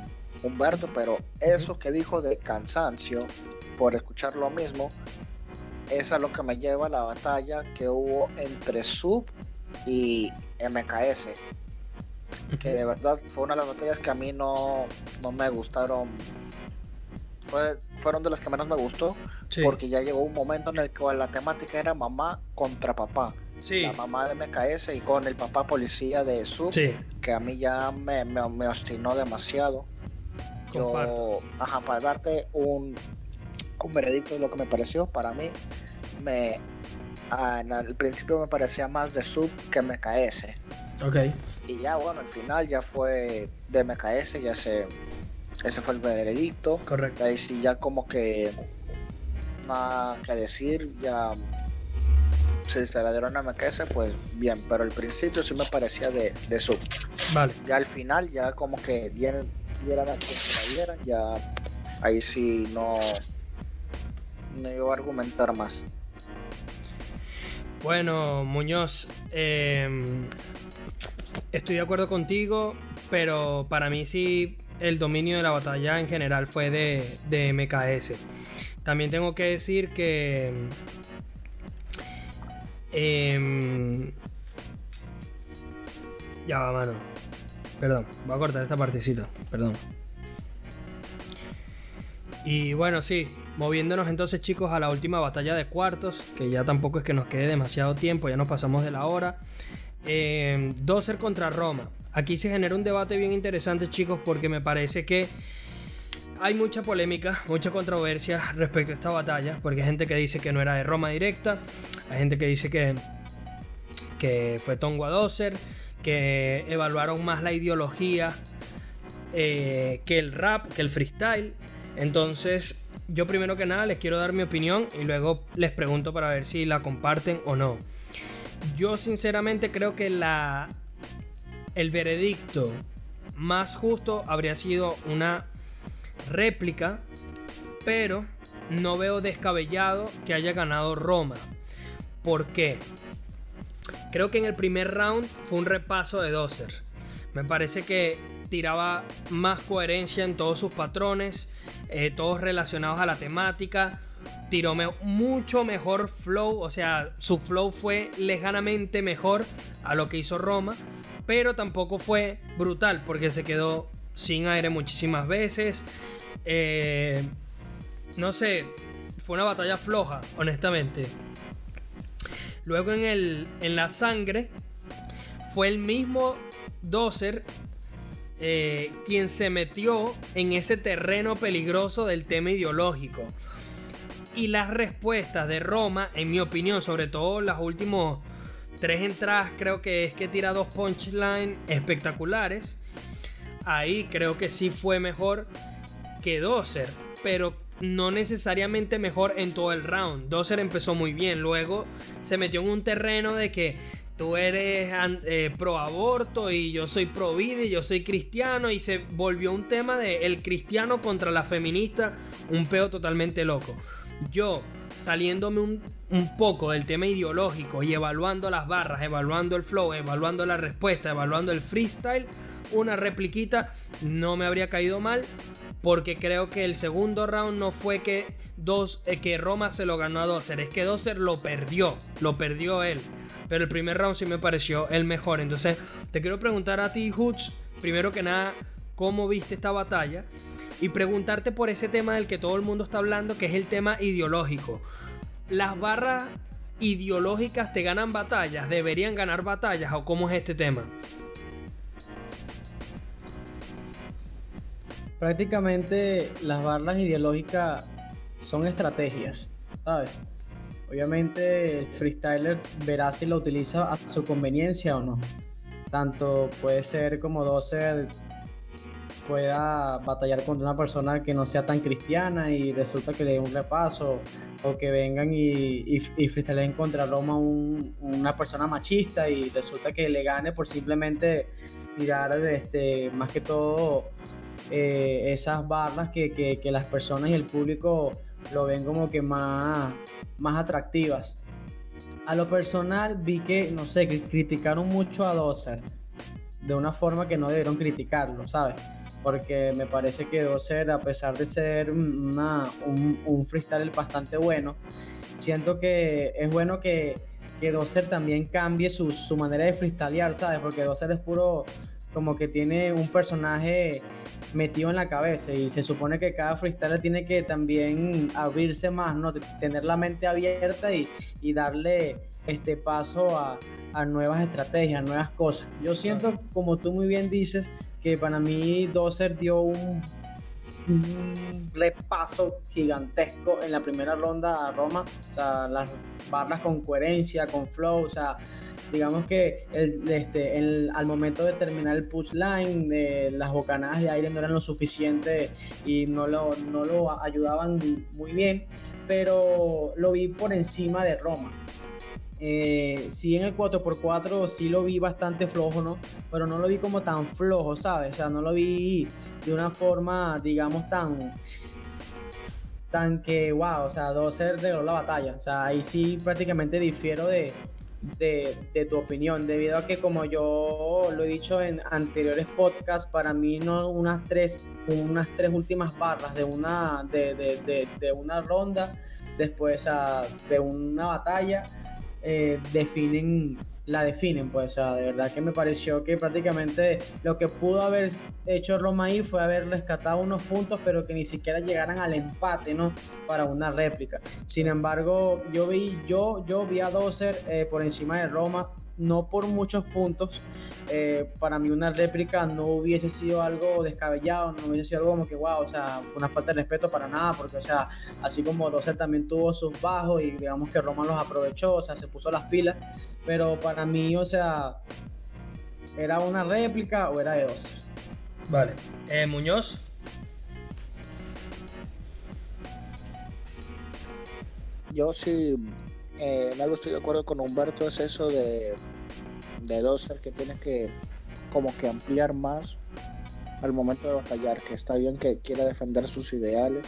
Humberto, pero eso que dijo de cansancio por escuchar lo mismo, es lo que me lleva a la batalla que hubo entre Sub y MKS que de verdad fue una de las batallas que a mí no, no me gustaron. Fue, fueron de las que menos me gustó, porque ya llegó un momento en el que la temática era mamá contra papá. La mamá de MKS y con el papá policía de Sub, que a mí ya me, me, me obstinó demasiado. Yo, ajá, para darte un, un veredicto de lo que me pareció, para mí, me, al principio me parecía más de Sub que MKS. Ok. Y ya, bueno, al final ya fue de MKS, ya se, ese fue el veredicto. Correcto. Ahí sí, ya como que nada que decir, ya si se la dieron a MKS, pues bien, pero al principio sí me parecía de, de sub. Vale. Ya al final, ya como que dieran, dieran a quien la ya ahí sí no, no iba a argumentar más. Bueno, Muñoz, em, estoy de acuerdo contigo, pero para mí sí el dominio de la batalla en general fue de, de MKS. También tengo que decir que... Em, ya va, mano. Perdón, voy a cortar esta partecita. Perdón. Y bueno, sí, moviéndonos entonces chicos a la última batalla de cuartos, que ya tampoco es que nos quede demasiado tiempo, ya nos pasamos de la hora. Eh, Doser contra Roma. Aquí se genera un debate bien interesante chicos porque me parece que hay mucha polémica, mucha controversia respecto a esta batalla, porque hay gente que dice que no era de Roma directa, hay gente que dice que, que fue Tongua Doser, que evaluaron más la ideología eh, que el rap, que el freestyle. Entonces, yo primero que nada les quiero dar mi opinión y luego les pregunto para ver si la comparten o no. Yo sinceramente creo que la el veredicto más justo habría sido una réplica, pero no veo descabellado que haya ganado Roma. ¿Por qué? Creo que en el primer round fue un repaso de Dozer. Me parece que tiraba más coherencia en todos sus patrones, eh, todos relacionados a la temática. Tiró mucho mejor flow, o sea, su flow fue lejanamente mejor a lo que hizo Roma, pero tampoco fue brutal porque se quedó sin aire muchísimas veces. Eh, no sé, fue una batalla floja, honestamente. Luego en, el, en la sangre fue el mismo Dozer eh, quien se metió en ese terreno peligroso del tema ideológico. Y las respuestas de Roma, en mi opinión, sobre todo las últimas tres entradas, creo que es que tira dos punchlines espectaculares. Ahí creo que sí fue mejor que Dozer, pero no necesariamente mejor en todo el round. Dozer empezó muy bien, luego se metió en un terreno de que tú eres eh, pro aborto y yo soy pro vida y yo soy cristiano y se volvió un tema de el cristiano contra la feminista, un peo totalmente loco. Yo saliéndome un, un, poco del tema ideológico y evaluando las barras, evaluando el flow, evaluando la respuesta, evaluando el freestyle, una repliquita no me habría caído mal porque creo que el segundo round no fue que, dos, eh, que Roma se lo ganó a Doser, es que Doser lo perdió, lo perdió él. Pero el primer round sí me pareció el mejor. Entonces, te quiero preguntar a ti, Hoots, primero que nada, ¿cómo viste esta batalla? Y preguntarte por ese tema del que todo el mundo está hablando, que es el tema ideológico. ¿Las barras ideológicas te ganan batallas? ¿Deberían ganar batallas? ¿O cómo es este tema? prácticamente las barras ideológicas son estrategias, ¿sabes? Obviamente el freestyler verá si lo utiliza a su conveniencia o no. Tanto puede ser como Dozer pueda batallar contra una persona que no sea tan cristiana y resulta que le dé un repaso o que vengan y, y, contra Roma una persona machista y resulta que le gane por simplemente tirar este, más que todo eh, esas barras que, las personas y el público lo ven como que más, más atractivas. A lo personal vi que, no sé, que criticaron mucho a Dozer de una forma que no debieron criticarlo, ¿sabes? Porque me parece que Dozer, a pesar de ser una, un, un freestyle bastante bueno, siento que es bueno que, que Dozer también cambie su, su manera de freestylear, ¿sabes? Porque Dozer es puro como que tiene un personaje metido en la cabeza y se supone que cada freestyler tiene que también abrirse más, ¿no? Tener la mente abierta y, darle este paso a, nuevas estrategias, nuevas cosas. Yo siento, como tú muy bien dices, que para mí Dozer dio un, un repaso gigantesco en la primera ronda a Roma, o sea, las barras con coherencia, con flow, o sea, digamos que el, este, al momento de terminar el push line, eh, las bocanadas de aire no eran lo suficiente y no lo, no lo ayudaban muy bien, pero lo vi por encima de Roma. Eh, sí en el 4x4 sí lo vi bastante flojo, ¿no? Pero no lo vi como tan flojo, ¿sabes? O sea, no lo vi de una forma, digamos, tan tan que, wow, o sea, Dozer regaló la batalla. O sea, ahí sí prácticamente difiero de, de, tu opinión, debido a que como yo lo he dicho en anteriores podcasts, para mí no unas tres, unas tres últimas barras de una, de, de, de una ronda, después de una batalla, eh, definen la definen, pues, o sea, de verdad que me pareció que prácticamente lo que pudo haber hecho Roma ahí fue haber rescatado unos puntos, pero que ni siquiera llegaran al empate, ¿no? Para una réplica. Sin embargo, yo vi, yo, yo vi a Dozer eh, por encima de Roma no por muchos puntos. Eh, para mí una réplica no hubiese sido algo descabellado, no hubiese sido algo como que, wow, o sea, fue una falta de respeto para nada, porque, o sea, así como Dozer también tuvo sus bajos y digamos que Roma los aprovechó, o sea, se puso las pilas, pero para mí, o sea, ¿era una réplica o era de Dozer? Vale. Eh, Muñoz. Yo sí eh, en algo estoy de acuerdo con Humberto, es eso de, de Dozer que tiene que como que ampliar más al momento de batallar, que está bien que quiera defender sus ideales,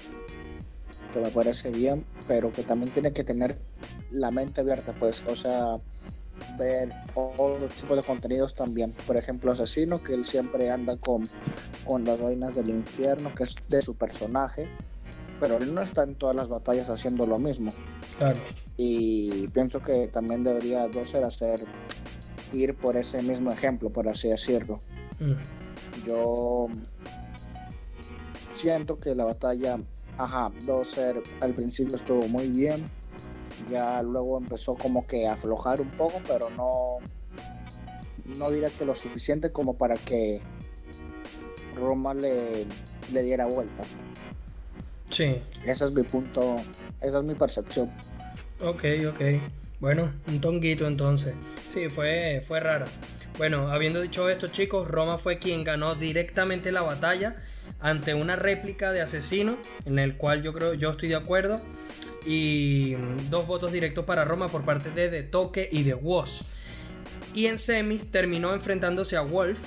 que me parece bien, pero que también tiene que tener la mente abierta, pues, o sea, ver otros tipos de contenidos también. Por ejemplo, Asesino, que él siempre anda con, con las vainas del infierno, que es de su personaje, pero él no está en todas las batallas haciendo lo mismo. Claro. Y pienso que también debería Dozer hacer ir por ese mismo ejemplo, por así decirlo. Mm. Yo siento que la batalla, ajá, Dozer al principio estuvo muy bien. Ya luego empezó como que a aflojar un poco, pero no, no diría que lo suficiente como para que Roma le, le diera vuelta. Sí. Ese es mi punto, esa es mi percepción. Ok, ok. Bueno, un tonguito entonces. Sí, fue, fue rara. Bueno, habiendo dicho esto, chicos, Roma fue quien ganó directamente la batalla ante una réplica de asesino, en el cual yo creo, yo estoy de acuerdo. Y dos votos directos para Roma por parte de De Toque y de Woz. Y en semis terminó enfrentándose a Wolf,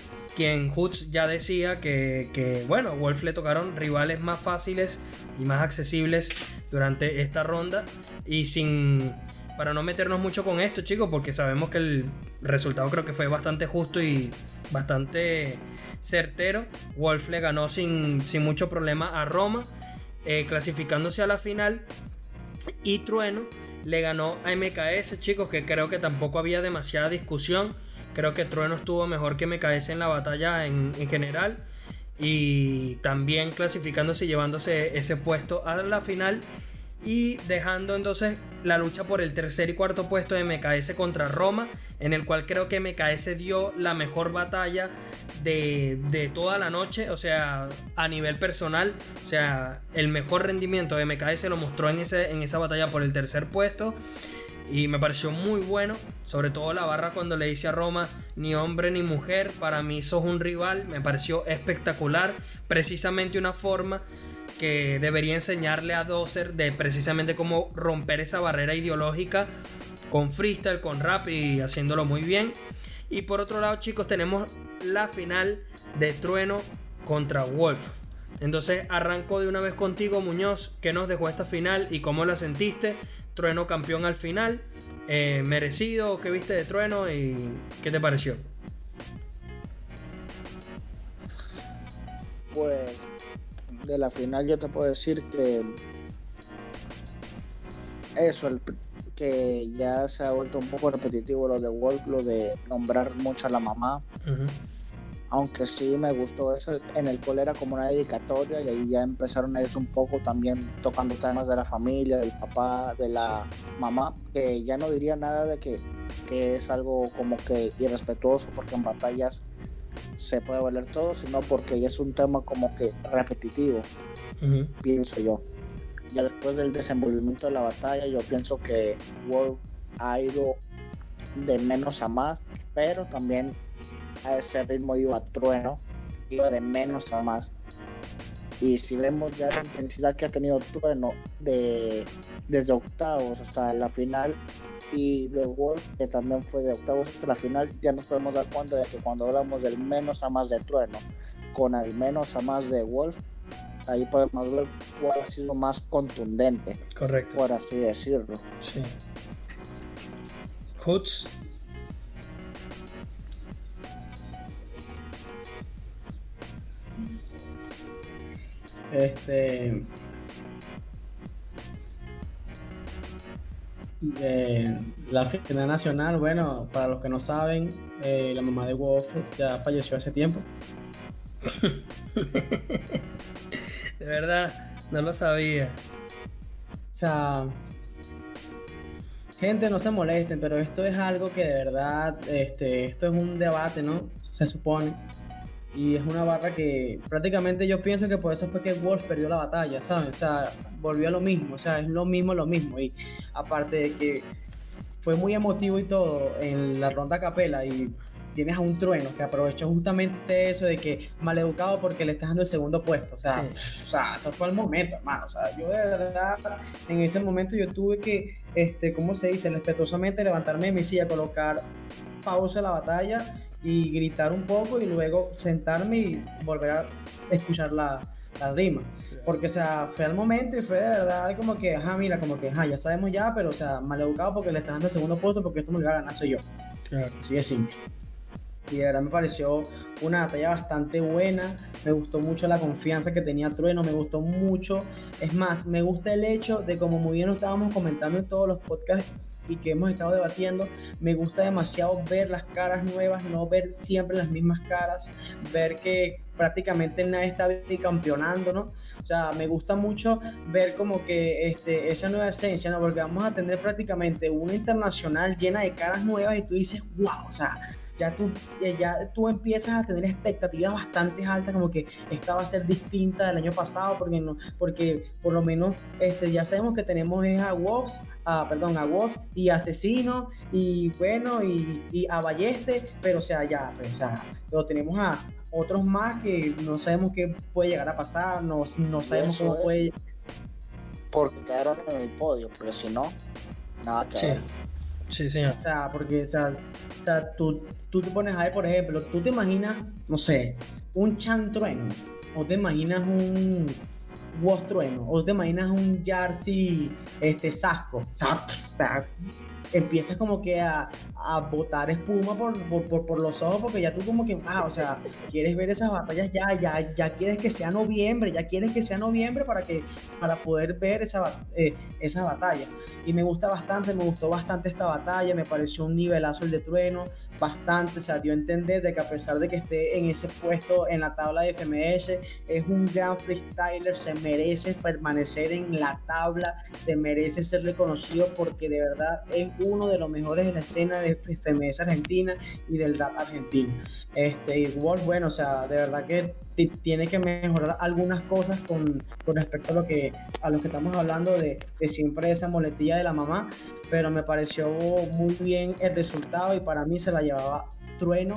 quien ya decía que, que, bueno, Wolf le tocaron rivales más fáciles y más accesibles durante esta ronda. Y sin. Para no meternos mucho con esto, chicos, porque sabemos que el resultado creo que fue bastante justo y bastante certero. Wolf le ganó sin, sin mucho problema a Roma, eh, clasificándose a la final. Y Trueno le ganó a MKS, chicos, que creo que tampoco había demasiada discusión. Creo que Trueno estuvo mejor que MKS en la batalla en, en general y también clasificándose y llevándose ese puesto a la final y dejando entonces la lucha por el tercer y cuarto puesto de MKS contra Roma, en el cual creo que MKS dio la mejor batalla de, de, toda la noche, o sea, a nivel personal, o sea, el mejor rendimiento de MKS lo mostró en, ese, en esa batalla por el tercer puesto. Y me pareció muy bueno, sobre todo la barra cuando le dice a Roma, ni hombre ni mujer, para mí sos un rival, me pareció espectacular, precisamente una forma que debería enseñarle a Dozer de precisamente cómo romper esa barrera ideológica con freestyle, con rap y haciéndolo muy bien. Y por otro lado, chicos, tenemos la final de Trueno contra Wolf. Entonces arranco de una vez contigo, Muñoz, ¿qué nos dejó esta final y cómo la sentiste? Trueno campeón al final. Eh, merecido, ¿qué viste de Trueno y qué te pareció? Pues de la final yo te puedo decir que eso, el, que ya se ha vuelto un poco repetitivo lo de Wolf, lo de nombrar mucho a la mamá aunque sí me gustó eso, en el cole era como una dedicatoria y ahí ya empezaron a irse un poco también tocando temas de la familia, del papá, de la mamá, que ya no diría nada de que, que es algo como que irrespetuoso porque en batallas se puede valer todo, sino porque ya es un tema como que repetitivo, pienso yo. Ya después del desenvolvimiento de la batalla, yo pienso que Wolf ha ido de menos a más, pero también a ese ritmo iba trueno, iba de menos a más. Y si vemos ya la intensidad que ha tenido trueno de, desde octavos hasta la final y de Wolf, que también fue de octavos hasta la final, ya nos podemos dar cuenta de que cuando hablamos del menos a más de trueno con el menos a más de Wolf, ahí podemos ver cuál ha sido más contundente, Correcto. por así decirlo. Sí. Hoods. Este. de la final nacional, bueno, para los que no saben, eh, la mamá de Wolf ya falleció hace tiempo. [LAUGHS] De verdad, no lo sabía. O sea, gente, no se molesten, pero esto es algo que de verdad, este, esto es un debate, ¿no? Se supone. Y es una barra que prácticamente yo pienso que por eso fue que Wolf perdió la batalla, ¿sabes? O sea, volvió a lo mismo, o sea, es lo mismo, lo mismo. Y aparte de que fue muy emotivo y todo en la ronda capela y tienes a un trueno que aprovechó justamente eso de que maleducado porque le estás dando el segundo puesto. O sea, Sí. o sea, eso fue el momento, hermano. O sea, yo de verdad, en ese momento yo tuve que, este, ¿cómo se dice? Respetuosamente levantarme de mi silla, colocar pausa a la batalla y gritar un poco y luego sentarme y volver a escuchar la, la rima. Porque, o sea, fue al momento y fue de verdad como que, ajá, mira, como que, ajá, ya sabemos ya, pero, o sea, maleducado porque le estás dando el segundo puesto porque esto me lo va a ganar soy yo. Claro. Así de simple. Y de verdad me pareció una batalla bastante buena. Me gustó mucho la confianza que tenía Trueno. Me gustó mucho. Es más, me gusta el hecho de, como muy bien lo estábamos comentando en todos los podcasts y que hemos estado debatiendo, me gusta demasiado ver las caras nuevas, no ver siempre las mismas caras, ver que prácticamente nadie está bicampeonando, ¿no? O sea, me gusta mucho ver como que este, esa nueva esencia, ¿no? Porque vamos a tener prácticamente una internacional llena de caras nuevas y tú dices, wow, o sea, ya tú, ya- tú empiezas a tener expectativas bastante altas, como que esta va a ser distinta del año pasado, porque, no, porque por lo menos este, ya sabemos que tenemos es a Wolves, a, perdón, a Wolves y Asesino, y bueno, y, y a Balleste, pero o sea, ya, pues, o sea, pero tenemos a otros más que no sabemos qué puede llegar a pasar, no, no sabemos eso cómo es. puede... Porque quedaron en el podio, pero si no, nada que Sí. ver. Sí, señor. O sea, porque, o sea, o sea tú, tú te pones a ver, por ejemplo, tú te imaginas, no sé, un Chan Trueno, o te imaginas un Woz Trueno, o te imaginas un Jersey este, Sasco. O sea, empiezas como que a, a botar espuma por, por, por- los ojos, porque ya tú como que, wow, o sea, quieres ver esas batallas ya, ya, ya quieres que sea noviembre, ya quieres que sea noviembre para, que, para poder ver esa, eh, esa batalla y me gusta bastante, me gustó bastante esta batalla, me pareció un nivelazo el de Trueno, bastante, o sea, dio a entender de que a pesar de que esté en ese puesto en la tabla de FMS, es un gran freestyler, se merece permanecer en la tabla, se merece ser reconocido porque de verdad es uno de los mejores de la escena de FMS Argentina y del rap argentino. Este, Wolf, bueno, o sea, de verdad que tiene que mejorar algunas cosas con, con respecto a lo que a lo que estamos hablando de, de siempre esa moletilla de la mamá, pero me pareció muy bien el resultado y para mí se la llevaba Trueno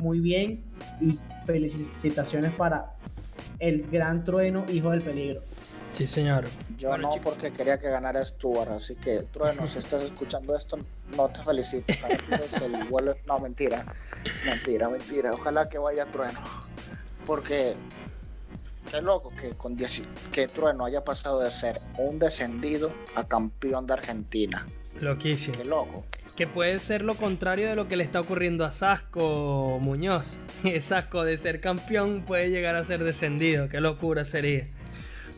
muy bien y felicitaciones para el gran Trueno, hijo del peligro. Sí, señor. Yo Bueno, no, chicos. porque quería que ganara Stuart, así que Trueno, si estás escuchando esto, no te felicito. No, mentira. Mentira, mentira. Ojalá que vaya Trueno. Porque qué loco que con 10 que Trueno haya pasado de ser un descendido a campeón de Argentina. Loquísimo. Qué loco. Que puede ser lo contrario de lo que le está ocurriendo a Sasco Muñoz. [LAUGHS] Sasco de ser campeón puede llegar a ser descendido. Qué locura sería.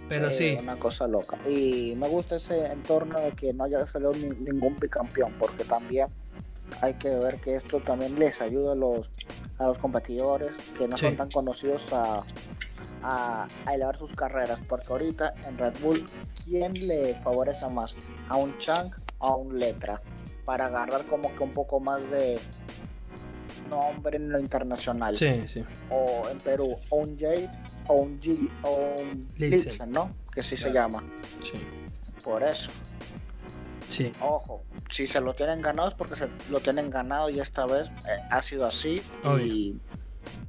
Pero Eh, sí, Una cosa loca. Y me gusta ese entorno de que no haya salido ni- ningún bicampeón, porque también hay que ver que esto también les ayuda a los, a los competidores que no Sí. son tan conocidos a, a, a elevar sus carreras. Porque ahorita en Red Bull, ¿quién le favorece más? ¿A un Chang o a un Letra? Para agarrar como que un poco más de nombre en lo internacional sí, sí. o en Perú, o un Jade, o un G, o un. Lilsen, ¿no? Que sí se llama. Sí. Por eso, Sí. ojo, si se lo tienen ganado es porque se lo tienen ganado y esta vez eh, ha sido así. Y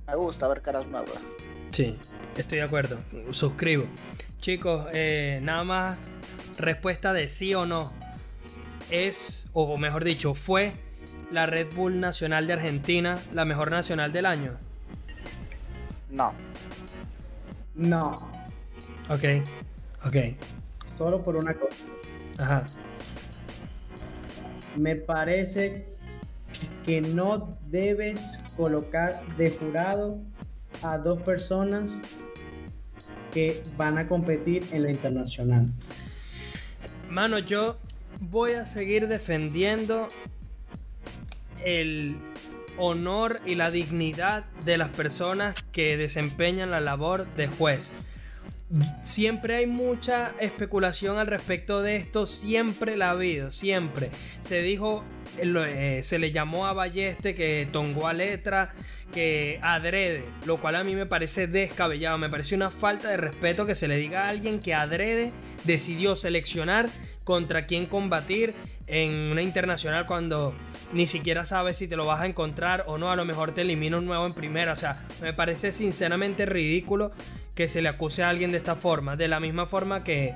me gusta ver caras nuevas. Sí, estoy de acuerdo. Suscribo. Chicos, eh, nada más respuesta de sí o no. Es, o mejor dicho, fue la Red Bull Nacional de Argentina la mejor nacional del año. No, No, Ok, ok. Solo por una cosa. Ajá. Me parece que no debes colocar de jurado a dos personas que van a competir en la internacional. Mano, yo voy a seguir defendiendo el honor y la dignidad de las personas que desempeñan la labor de juez. Siempre hay mucha especulación al respecto de esto, siempre la ha habido, siempre. Se dijo, eh, se le llamó a Balleste que tongó a letra, que adrede, lo cual a mí me parece descabellado, me parece una falta de respeto que se le diga a alguien que adrede decidió seleccionar contra quién combatir en una internacional cuando ni siquiera sabes si te lo vas a encontrar o no, a lo mejor te elimina un nuevo en primera, o sea, me parece sinceramente ridículo que se le acuse a alguien de esta forma, de la misma forma que,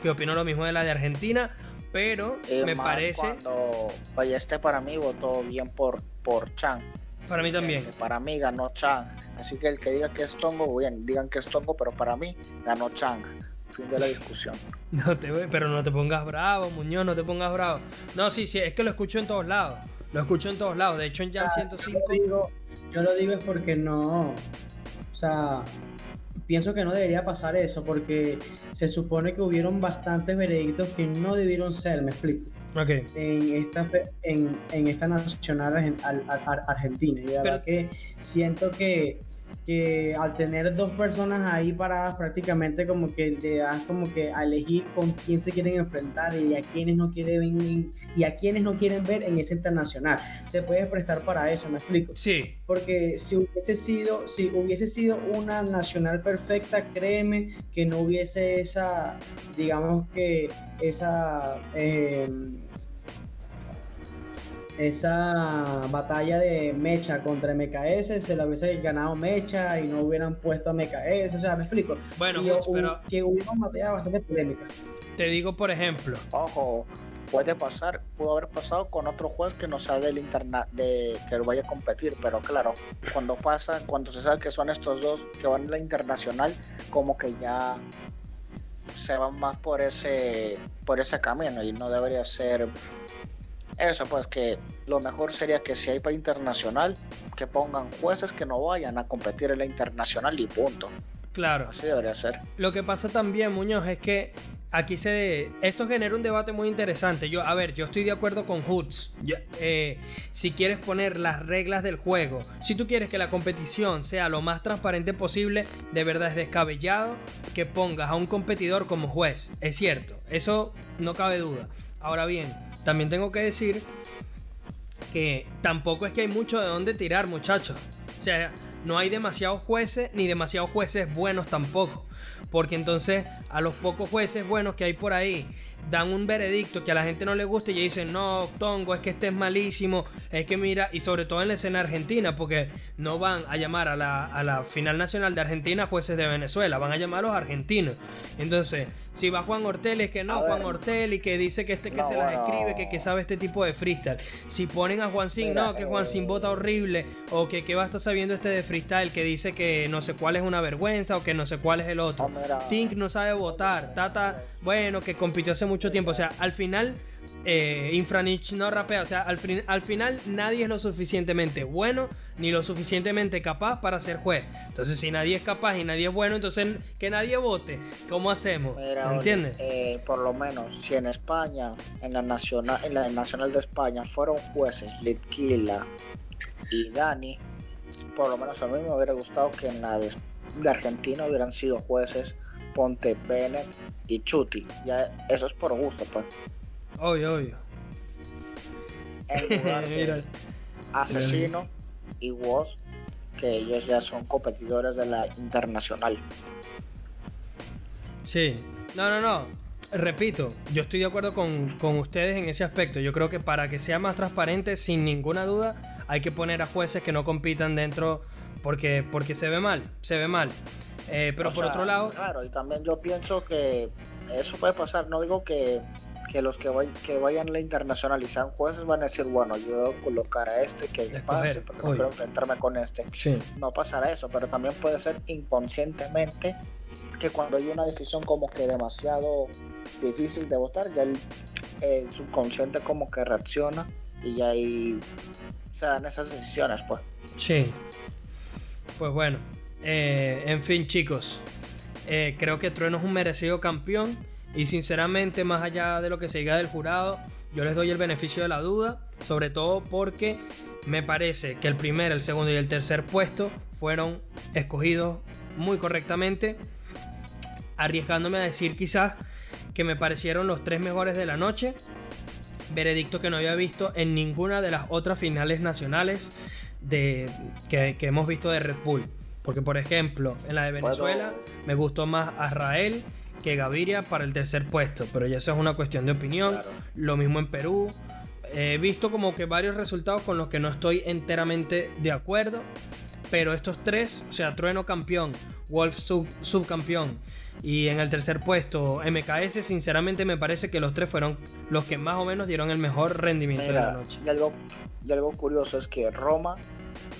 que opino lo mismo de la de Argentina, pero me parece... Cuando este para mí votó bien por, por Chang. Para mí también. Para mí ganó Chang. Así que el que diga que es Tongo, bien, digan que es Tongo, pero para mí ganó Chang. Fin de la discusión. [LAUGHS] no te, pero no te pongas bravo, Muñoz, no te pongas bravo. No, sí, sí, es que lo escucho en todos lados. Lo escucho en todos lados. De hecho, en Jam 105. Yo lo, digo, yo lo digo es porque no. O sea, pienso que no debería pasar eso porque se supone que hubieron bastantes veredictos que no debieron ser, me explico. Okay. En, esta, en, en esta nacional argentina. Y la verdad que siento que que al tener dos personas ahí paradas prácticamente como que te das como que a elegir con quién se quieren enfrentar y a quienes no quieren y a quienes no quieren ver en ese internacional. Se puede prestar para eso, ¿me explico? Sí. Porque si hubiese sido, si hubiese sido una nacional perfecta, créeme que no hubiese esa, digamos que esa eh, esa batalla de Mecha contra MKS se la hubiese ganado Mecha y no hubieran puesto a MKS. O sea, me explico. Bueno, pero. Que hubo una batalla bastante polémica. Te digo, por ejemplo. Ojo, puede pasar, pudo haber pasado con otro juez que no sea del internet, de que vaya a competir, pero claro, cuando pasa, cuando se sabe que son estos dos que van a la internacional, como que ya se van más por ese por ese camino y no debería ser eso, pues que lo mejor sería que si hay para internacional, que pongan jueces que no vayan a competir en la internacional y punto. Claro. Así debería ser. Lo que pasa también, Muñoz, es que aquí se. Esto genera un debate muy interesante. Yo, a ver, yo estoy de acuerdo con Hoods. Eh, si quieres poner las reglas del juego, si tú quieres que la competición sea lo más transparente posible, de verdad es descabellado que pongas a un competidor como juez. Es cierto, eso no cabe duda. Ahora bien, también tengo que decir que tampoco es que hay mucho de dónde tirar, muchachos. O sea, no hay demasiados jueces ni demasiados jueces buenos tampoco. Porque entonces a los pocos jueces buenos que hay por ahí dan un veredicto que a la gente no le gusta y dicen, no, Tongo, es que este es malísimo, es que mira, y sobre todo en la escena argentina, porque no van a llamar a la, a la final nacional de Argentina jueces de Venezuela, van a llamar a los argentinos. Entonces, si va Juan Ortel, es que no, Juan Ortel, y que dice que este que se las escribe, que, que, sabe este tipo de freestyle. Si ponen a Juan Sin, no, que Juan Sin vota horrible, o que, que va a estar sabiendo este de freestyle, que dice que no sé cuál es una vergüenza, o que no sé cuál es el otro. Tink no sabe votar, Tata, bueno, que compitió hace mucho tiempo. O sea, al final eh, Infranich no rapea. O sea, al, al, final nadie es lo suficientemente bueno ni lo suficientemente capaz para ser juez. Entonces, si nadie es capaz y nadie es bueno, entonces que nadie vote. ¿Cómo hacemos? entiendes? Eh, por lo menos, si en España, en la nacional, en la nacional de España, fueron jueces Litquila y Dani, por lo menos a mí me hubiera gustado que en la de, de Argentina hubieran sido jueces Ponte, Bennett y Chuti. Ya eso es por gusto, pues. Obvio, obvio. En [LAUGHS] lugar de Asesino y Woz, que ellos ya son competidores de la internacional. Sí. No, no, no. Repito, yo estoy de acuerdo con, con, ustedes en ese aspecto. Yo creo que para que sea más transparente, sin ninguna duda, hay que poner a jueces que no compitan dentro porque, porque se ve mal, se ve mal. Eh, pero por otro lado... Claro, y también yo pienso que eso puede pasar. No digo que que los que, que vayan a la internacional y sean jueces van a decir, bueno, yo voy a colocar a este que pase, porque no quiero enfrentarme con este. No pasará eso, pero también puede ser inconscientemente que cuando hay una decisión como que demasiado difícil de votar, ya el, subconsciente como que reacciona y ahí se dan esas decisiones, pues. Sí. Pues bueno, eh, en fin, chicos, eh, creo que Trueno es un merecido campeón y sinceramente, más allá de lo que se diga del jurado, yo les doy el beneficio de la duda, sobre todo porque me parece que el primer, el segundo y el tercer puesto fueron escogidos muy correctamente, arriesgándome a decir quizás que me parecieron los tres mejores de la noche, veredicto que no había visto en ninguna de las otras finales nacionales de, que, hemos visto de Red Bull. Porque, por ejemplo, en la de Venezuela me gustó más Azrael que Gaviria para el tercer puesto, pero ya eso es una cuestión de opinión. Lo mismo en Perú. He visto como que varios resultados con los que no estoy enteramente de acuerdo, pero estos tres, o sea, Trueno campeón, Wolf subcampeón y en el tercer puesto MKS, sinceramente me parece que los tres fueron los que más o menos dieron el mejor rendimiento de la noche. Y algo, y algo curioso es que Roma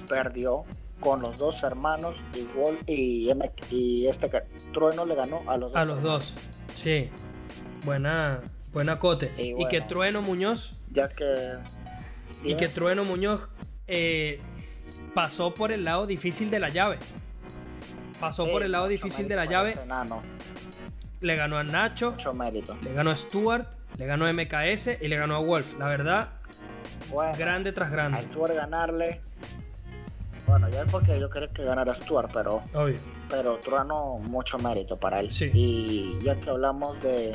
perdió con los dos hermanos y, y, este Trueno le ganó a los dos. A los dos, sí. Buena, buena cote. Y, que Trueno Muñoz. Ya que. Y que Trueno Muñoz eh, pasó por el lado difícil de la llave. Pasó por el lado difícil de la llave. Le ganó a Nacho. Le ganó a Stuart. Le ganó a MKS y le ganó a Wolf. La verdad, grande tras grande. A Stuart ganarle bueno, ya es porque yo quería que ganara Stuart, pero. Obvio. Pero Truano, mucho mérito para él. Y ya que hablamos de,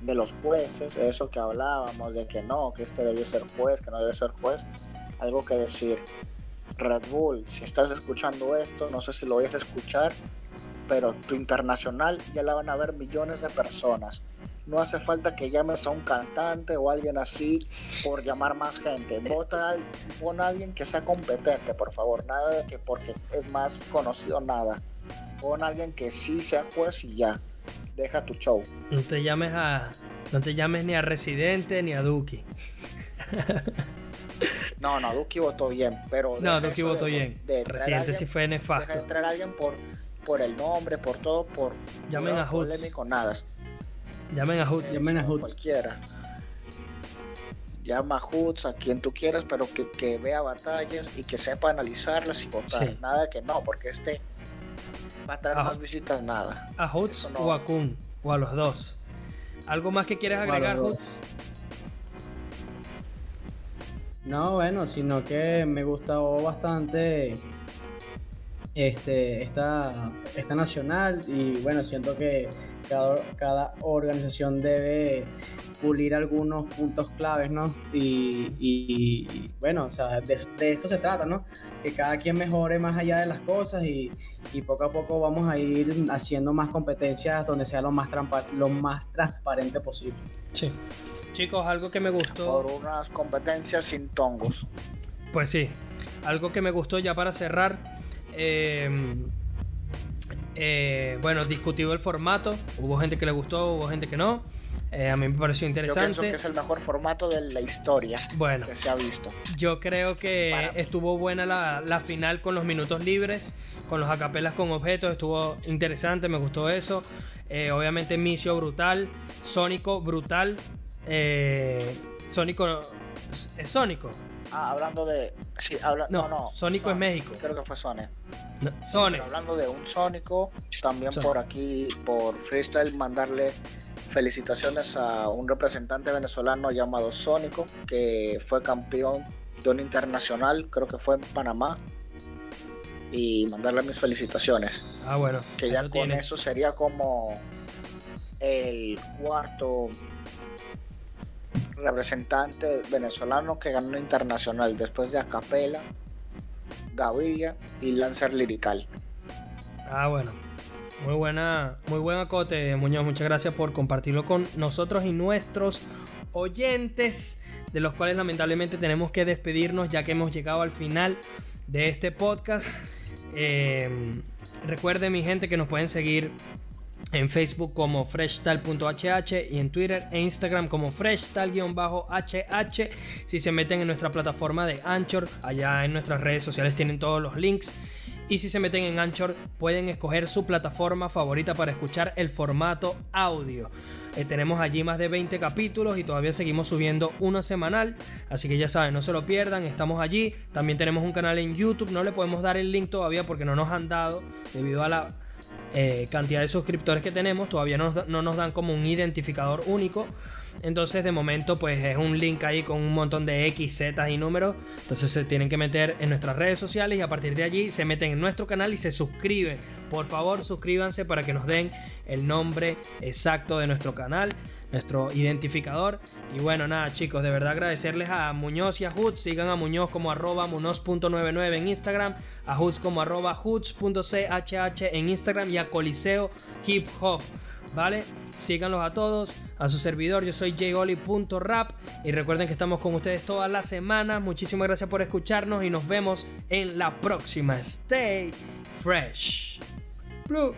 de los jueces, eso que hablábamos, de que no, que este debió ser juez, que no debe ser juez, algo que decir. Red Bull, si estás escuchando esto, no sé si lo vayas a escuchar, pero tu internacional ya la van a ver millones de personas no hace falta que llames a un cantante o alguien así por llamar más gente. Vota, pon a alguien que sea competente, por favor. Nada de que porque es más conocido, nada. Pon a alguien que sí sea juez y ya. Deja tu show. No te llames a. No te llames ni a Residente ni a Duki. [LAUGHS] no, no, Duki votó bien, pero. No, Duki votó bien. Residente sí fue nefasto. Deja entrar a alguien por, por el nombre, por todo, por. Llamen a Polémico, nada. Llamen a Hoots. Llamen a Hoots. Cualquiera. Llama a Hoots, a quien tú quieras, pero que, vea batallas y que sepa analizarlas y votar. Nada de que no, porque este va a traer más visitas, nada. ¿A Hoots o a Kun? O a los dos. ¿Algo más que quieres agregar, Hoots? No, bueno, sino que me gustó bastante este, esta, esta nacional y bueno, siento que cada, organización debe pulir algunos puntos claves, ¿no? Y, bueno, o sea, de, eso se trata, ¿no? Que cada quien mejore más allá de las cosas y, poco a poco vamos a ir haciendo más competencias donde sea lo más, lo más transparente posible. Sí. Chicos, algo que me gustó. Por unas competencias sin tongos. Pues sí, algo que me gustó ya para cerrar. Eh, eh, bueno, discutido el formato. Hubo gente que le gustó, hubo gente que no. Eh, a mí me pareció interesante. Yo pienso que es el mejor formato de la historia bueno, que se ha visto. Yo creo que estuvo buena la, final con los minutos libres, con los acapelas con objetos. Estuvo interesante, me gustó eso. Eh, obviamente, Misio brutal. Sónico brutal. Sónico. ¿Es Sónico? Ah, hablando de. Sí, habla, no, no, Sónico es México. Creo que fue Sony. Sony. hablando de un Sónico, también por aquí, por Freestyle, mandarle felicitaciones a un representante venezolano llamado Sónico, que fue campeón de un internacional, creo que fue en Panamá. Y mandarle mis felicitaciones. Ah, bueno. Que ya con eso sería como el cuarto representante venezolano que ganó internacional después de Acapela, Gaviria y Lancer Lirical. Ah, bueno. Muy buena, muy buen acote, Muñoz. Muchas gracias por compartirlo con nosotros y nuestros oyentes, de los cuales lamentablemente tenemos que despedirnos ya que hemos llegado al final de este podcast. Eh, recuerden, mi gente, que nos pueden seguir en Facebook como freshtal.hh y en Twitter e Instagram como freshtal-hh. Si se meten en nuestra plataforma de Anchor, allá en nuestras redes sociales tienen todos los links. Y si se meten en Anchor, pueden escoger su plataforma favorita para escuchar el formato audio. Eh, tenemos allí más de 20 capítulos y todavía seguimos subiendo uno semanal. Así que ya saben, no se lo pierdan, estamos allí. También tenemos un canal en YouTube, no le podemos dar el link todavía porque no nos han dado debido a la eh, cantidad de suscriptores que tenemos, todavía no nos, dan como un identificador único. Entonces de momento pues es un link ahí con un montón de X, Z y números. Entonces se tienen que meter en nuestras redes sociales y a partir de allí se meten en nuestro canal y se suscriben. Por favor suscríbanse para que nos den el nombre exacto de nuestro canal nuestro identificador. Y bueno, nada chicos, de verdad agradecerles a Muñoz y a Hoods. Sigan a Muñoz como arroba munoz.99 en Instagram, a Hoods como arroba hoods.chh en Instagram y a Coliseo Hip Hop. ¿Vale? Síganlos a todos, a su servidor, yo soy jgoli.rap y recuerden que estamos con ustedes todas las semanas. Muchísimas gracias por escucharnos y nos vemos en la próxima. Stay fresh. Blue.